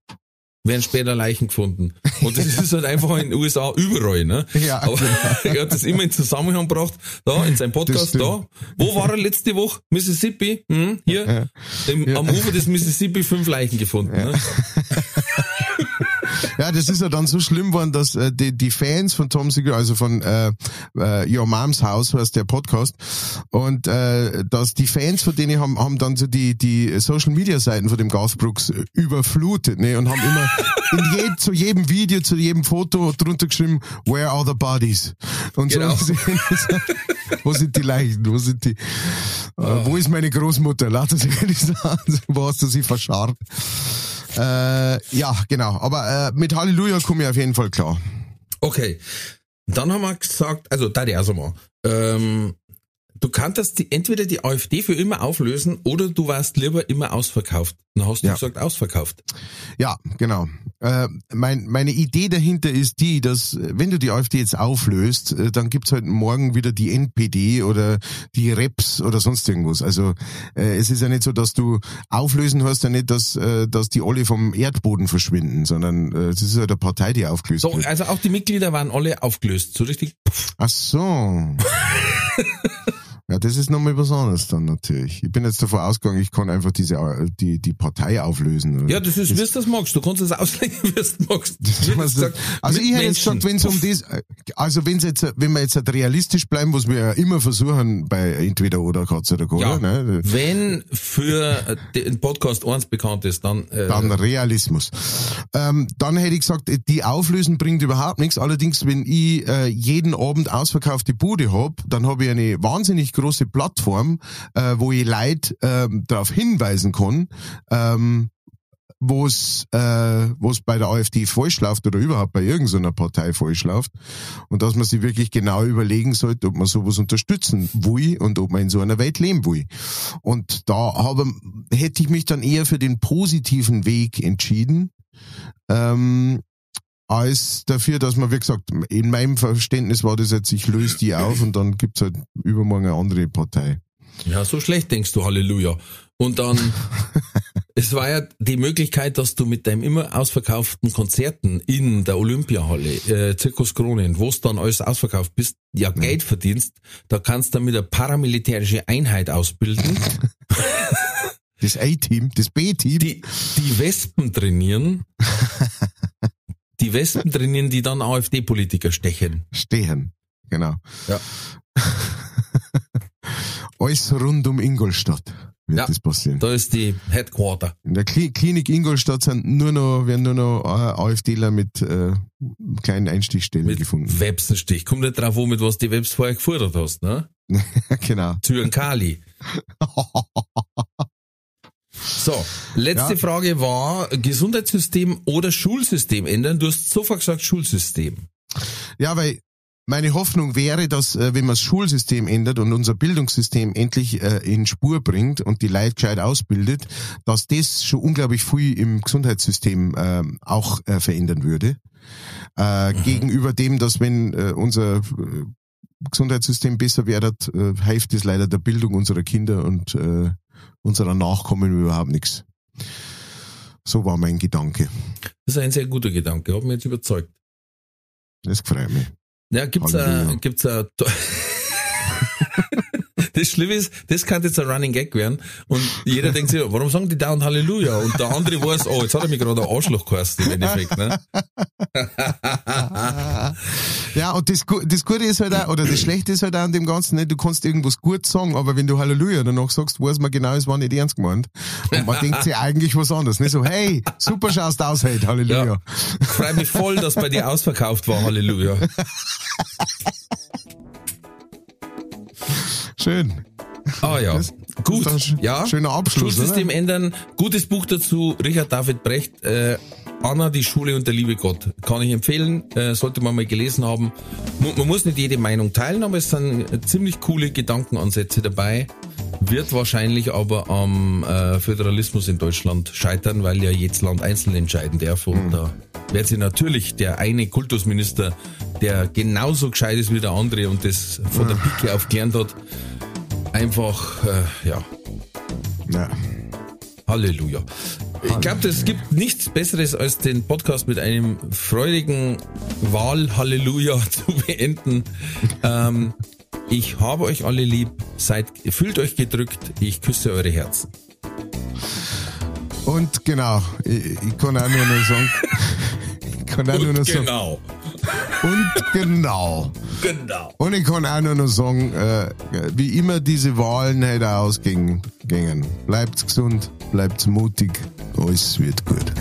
werden später Leichen gefunden. Und das ist halt einfach in den USA überall, ne? Ja, Aber er hat das immer in Zusammenhang gebracht, da in seinem Podcast, da. Wo war er letzte Woche? Mississippi? Hm, hier, Ja. im, am Ufer des Mississippi fünf Leichen gefunden. Ne? Ja, das ist ja dann so schlimm geworden, dass äh, die, die Fans von Tom Segura, also von äh, äh, Your Mom's House, heißt der Podcast, und äh, dass die Fans von denen haben, haben dann so die, die Social Media Seiten von dem Garth Brooks äh, überflutet, ne, und haben immer in je, zu jedem Video, zu jedem Foto drunter geschrieben, where are the bodies? Und Genau. so, wo sind die Leichen? Wo sind die, äh, wo ist meine Großmutter? Lass uns ehrlich sagen, wo hast du sie verscharrt? Äh, ja, genau. Aber äh, mit Halleluja komme ich auf jeden Fall klar. Okay. Dann haben wir gesagt, also da die also mal, ähm, du kanntest die, entweder die AfD für immer auflösen oder du warst lieber immer ausverkauft. Dann hast du Ja. gesagt, ausverkauft. Ja, genau. Äh, mein, meine Idee dahinter ist die, dass äh, wenn du die AfD jetzt auflöst, äh, dann gibt's halt morgen wieder die NPD oder die Reps oder sonst irgendwas. Also äh, es ist ja nicht so, dass du auflösen hast ja nicht, dass, äh, dass die alle vom Erdboden verschwinden, sondern äh, es ist halt eine Partei, die aufgelöst So, wird. also auch die Mitglieder waren alle aufgelöst. So richtig. Ach so. Ja, das ist nochmal was anderes dann natürlich. Ich bin jetzt davon ausgegangen, ich kann einfach diese äh, die die Partei auflösen. Ja, das ist, wie du das magst. Du kannst es auslegen, wie du es magst. Gesagt, also ich hätte jetzt gesagt, wenn es um das, also wenn's jetzt, wenn wir jetzt halt realistisch bleiben, was wir ja immer versuchen bei entweder oder Katz oder Koda, Ja, ne? wenn für den Podcast eins bekannt ist, dann, äh, Dann Realismus. Ähm, dann hätte ich gesagt, die Auflösen bringt überhaupt nichts. Allerdings, wenn ich äh, jeden Abend ausverkaufte Bude hab, dann habe ich eine wahnsinnig große Plattform, äh, wo ich Leute ähm, darauf hinweisen kann, ähm, wo es äh, wo's bei der AfD falsch läuft oder überhaupt bei irgendeiner Partei falsch läuft und dass man sich wirklich genau überlegen sollte, ob man sowas unterstützen will und ob man in so einer Welt leben will. Und da habe, hätte ich mich dann eher für den positiven Weg entschieden, ähm, als dafür, dass man, wie gesagt, in meinem Verständnis war das jetzt, ich löse die auf und dann gibt's halt übermorgen eine andere Partei. ja, so schlecht denkst du, Halleluja. Und dann, Es war ja die Möglichkeit, dass du mit deinem immer ausverkauften Konzerten in der Olympiahalle, äh, Zirkus Kronen, wo es dann alles ausverkauft bist, ja Geld verdienst. Da kannst du mit eine paramilitärische Einheit ausbilden, Das A-Team, das B-Team. die, die Wespen trainieren. Die Wespen trainieren, die dann AfD-Politiker stechen. Stehen. Genau. Ja. Alles rund um Ingolstadt wird Ja. das passieren. Da ist die Headquarter. In der Kli Klinik Ingolstadt sind nur noch, werden nur noch äh, AfDler mit äh, kleinen Einstichstellen Mit gefunden. Websenstich. Kommt nicht drauf an, mit was die Webs vorher gefordert hast, ne? genau. Zyankali. So, letzte Ja. Frage war Gesundheitssystem oder Schulsystem ändern. Du hast sofort gesagt Schulsystem. Ja, weil meine Hoffnung wäre, dass äh, wenn man das Schulsystem ändert und unser Bildungssystem endlich äh, in Spur bringt und die Leute gescheit ausbildet, dass das schon unglaublich viel im Gesundheitssystem äh, auch äh, verändern würde. Äh, Gegenüber dem, dass wenn unser Gesundheitssystem besser wird, äh, hilft es leider der Bildung unserer Kinder und äh, unserer Nachkommen überhaupt nichts. So war mein Gedanke. Das ist ein sehr guter Gedanke, hat mich jetzt überzeugt. Das freut mich. Ja, gibt's Halleluja. a, gibt's a, das Schlimme ist, das kann jetzt ein Running Gag werden und jeder denkt sich, warum sagen die dauernd Halleluja? Und der andere weiß, oh, jetzt hat er mich gerade ein Arschloch geheißen im Endeffekt, ne? Ja, und das, das Gute ist halt auch, oder das Schlechte ist halt auch an dem Ganzen, ne? du kannst irgendwas gut sagen, aber wenn du Halleluja danach sagst, weiß man genau, es war nicht ernst gemeint. Und man denkt sich eigentlich was anderes. Ne? So, hey, super schaust aus heute, Halleluja. Ja. Ich freue mich voll, dass bei dir ausverkauft war, Halleluja. Schön. Ah ja, Das- gut. das ja, schöner Abschluss, Schulsystem ändern. Gutes Buch dazu, Richard David Brecht, äh, Anna, die Schule und der liebe Gott. Kann ich empfehlen, äh, sollte man mal gelesen haben. Mu- Man muss nicht jede Meinung teilen, aber es sind ziemlich coole Gedankenansätze dabei. Wird wahrscheinlich aber am äh, Föderalismus in Deutschland scheitern, weil ja jedes Land einzeln entscheiden darf. Und Hm. da wird sich natürlich der eine Kultusminister, der genauso gescheit ist wie der andere und das von der Pike auf gelernt hat, einfach, äh, ja, Ja. Halleluja. Ich glaube, es gibt nichts Besseres, als den Podcast mit einem freudigen Wahl-Halleluja zu beenden. ähm, ich habe euch alle lieb, seid, fühlt euch gedrückt, ich küsse eure Herzen. Und genau, ich, ich kann auch nur noch sagen, ich kann auch nur noch sagen, genau, und genau. genau. Und ich kann auch nur noch sagen, äh, wie immer diese Wahlen heute ausgingen. Bleibt gesund, bleibt mutig, alles wird gut.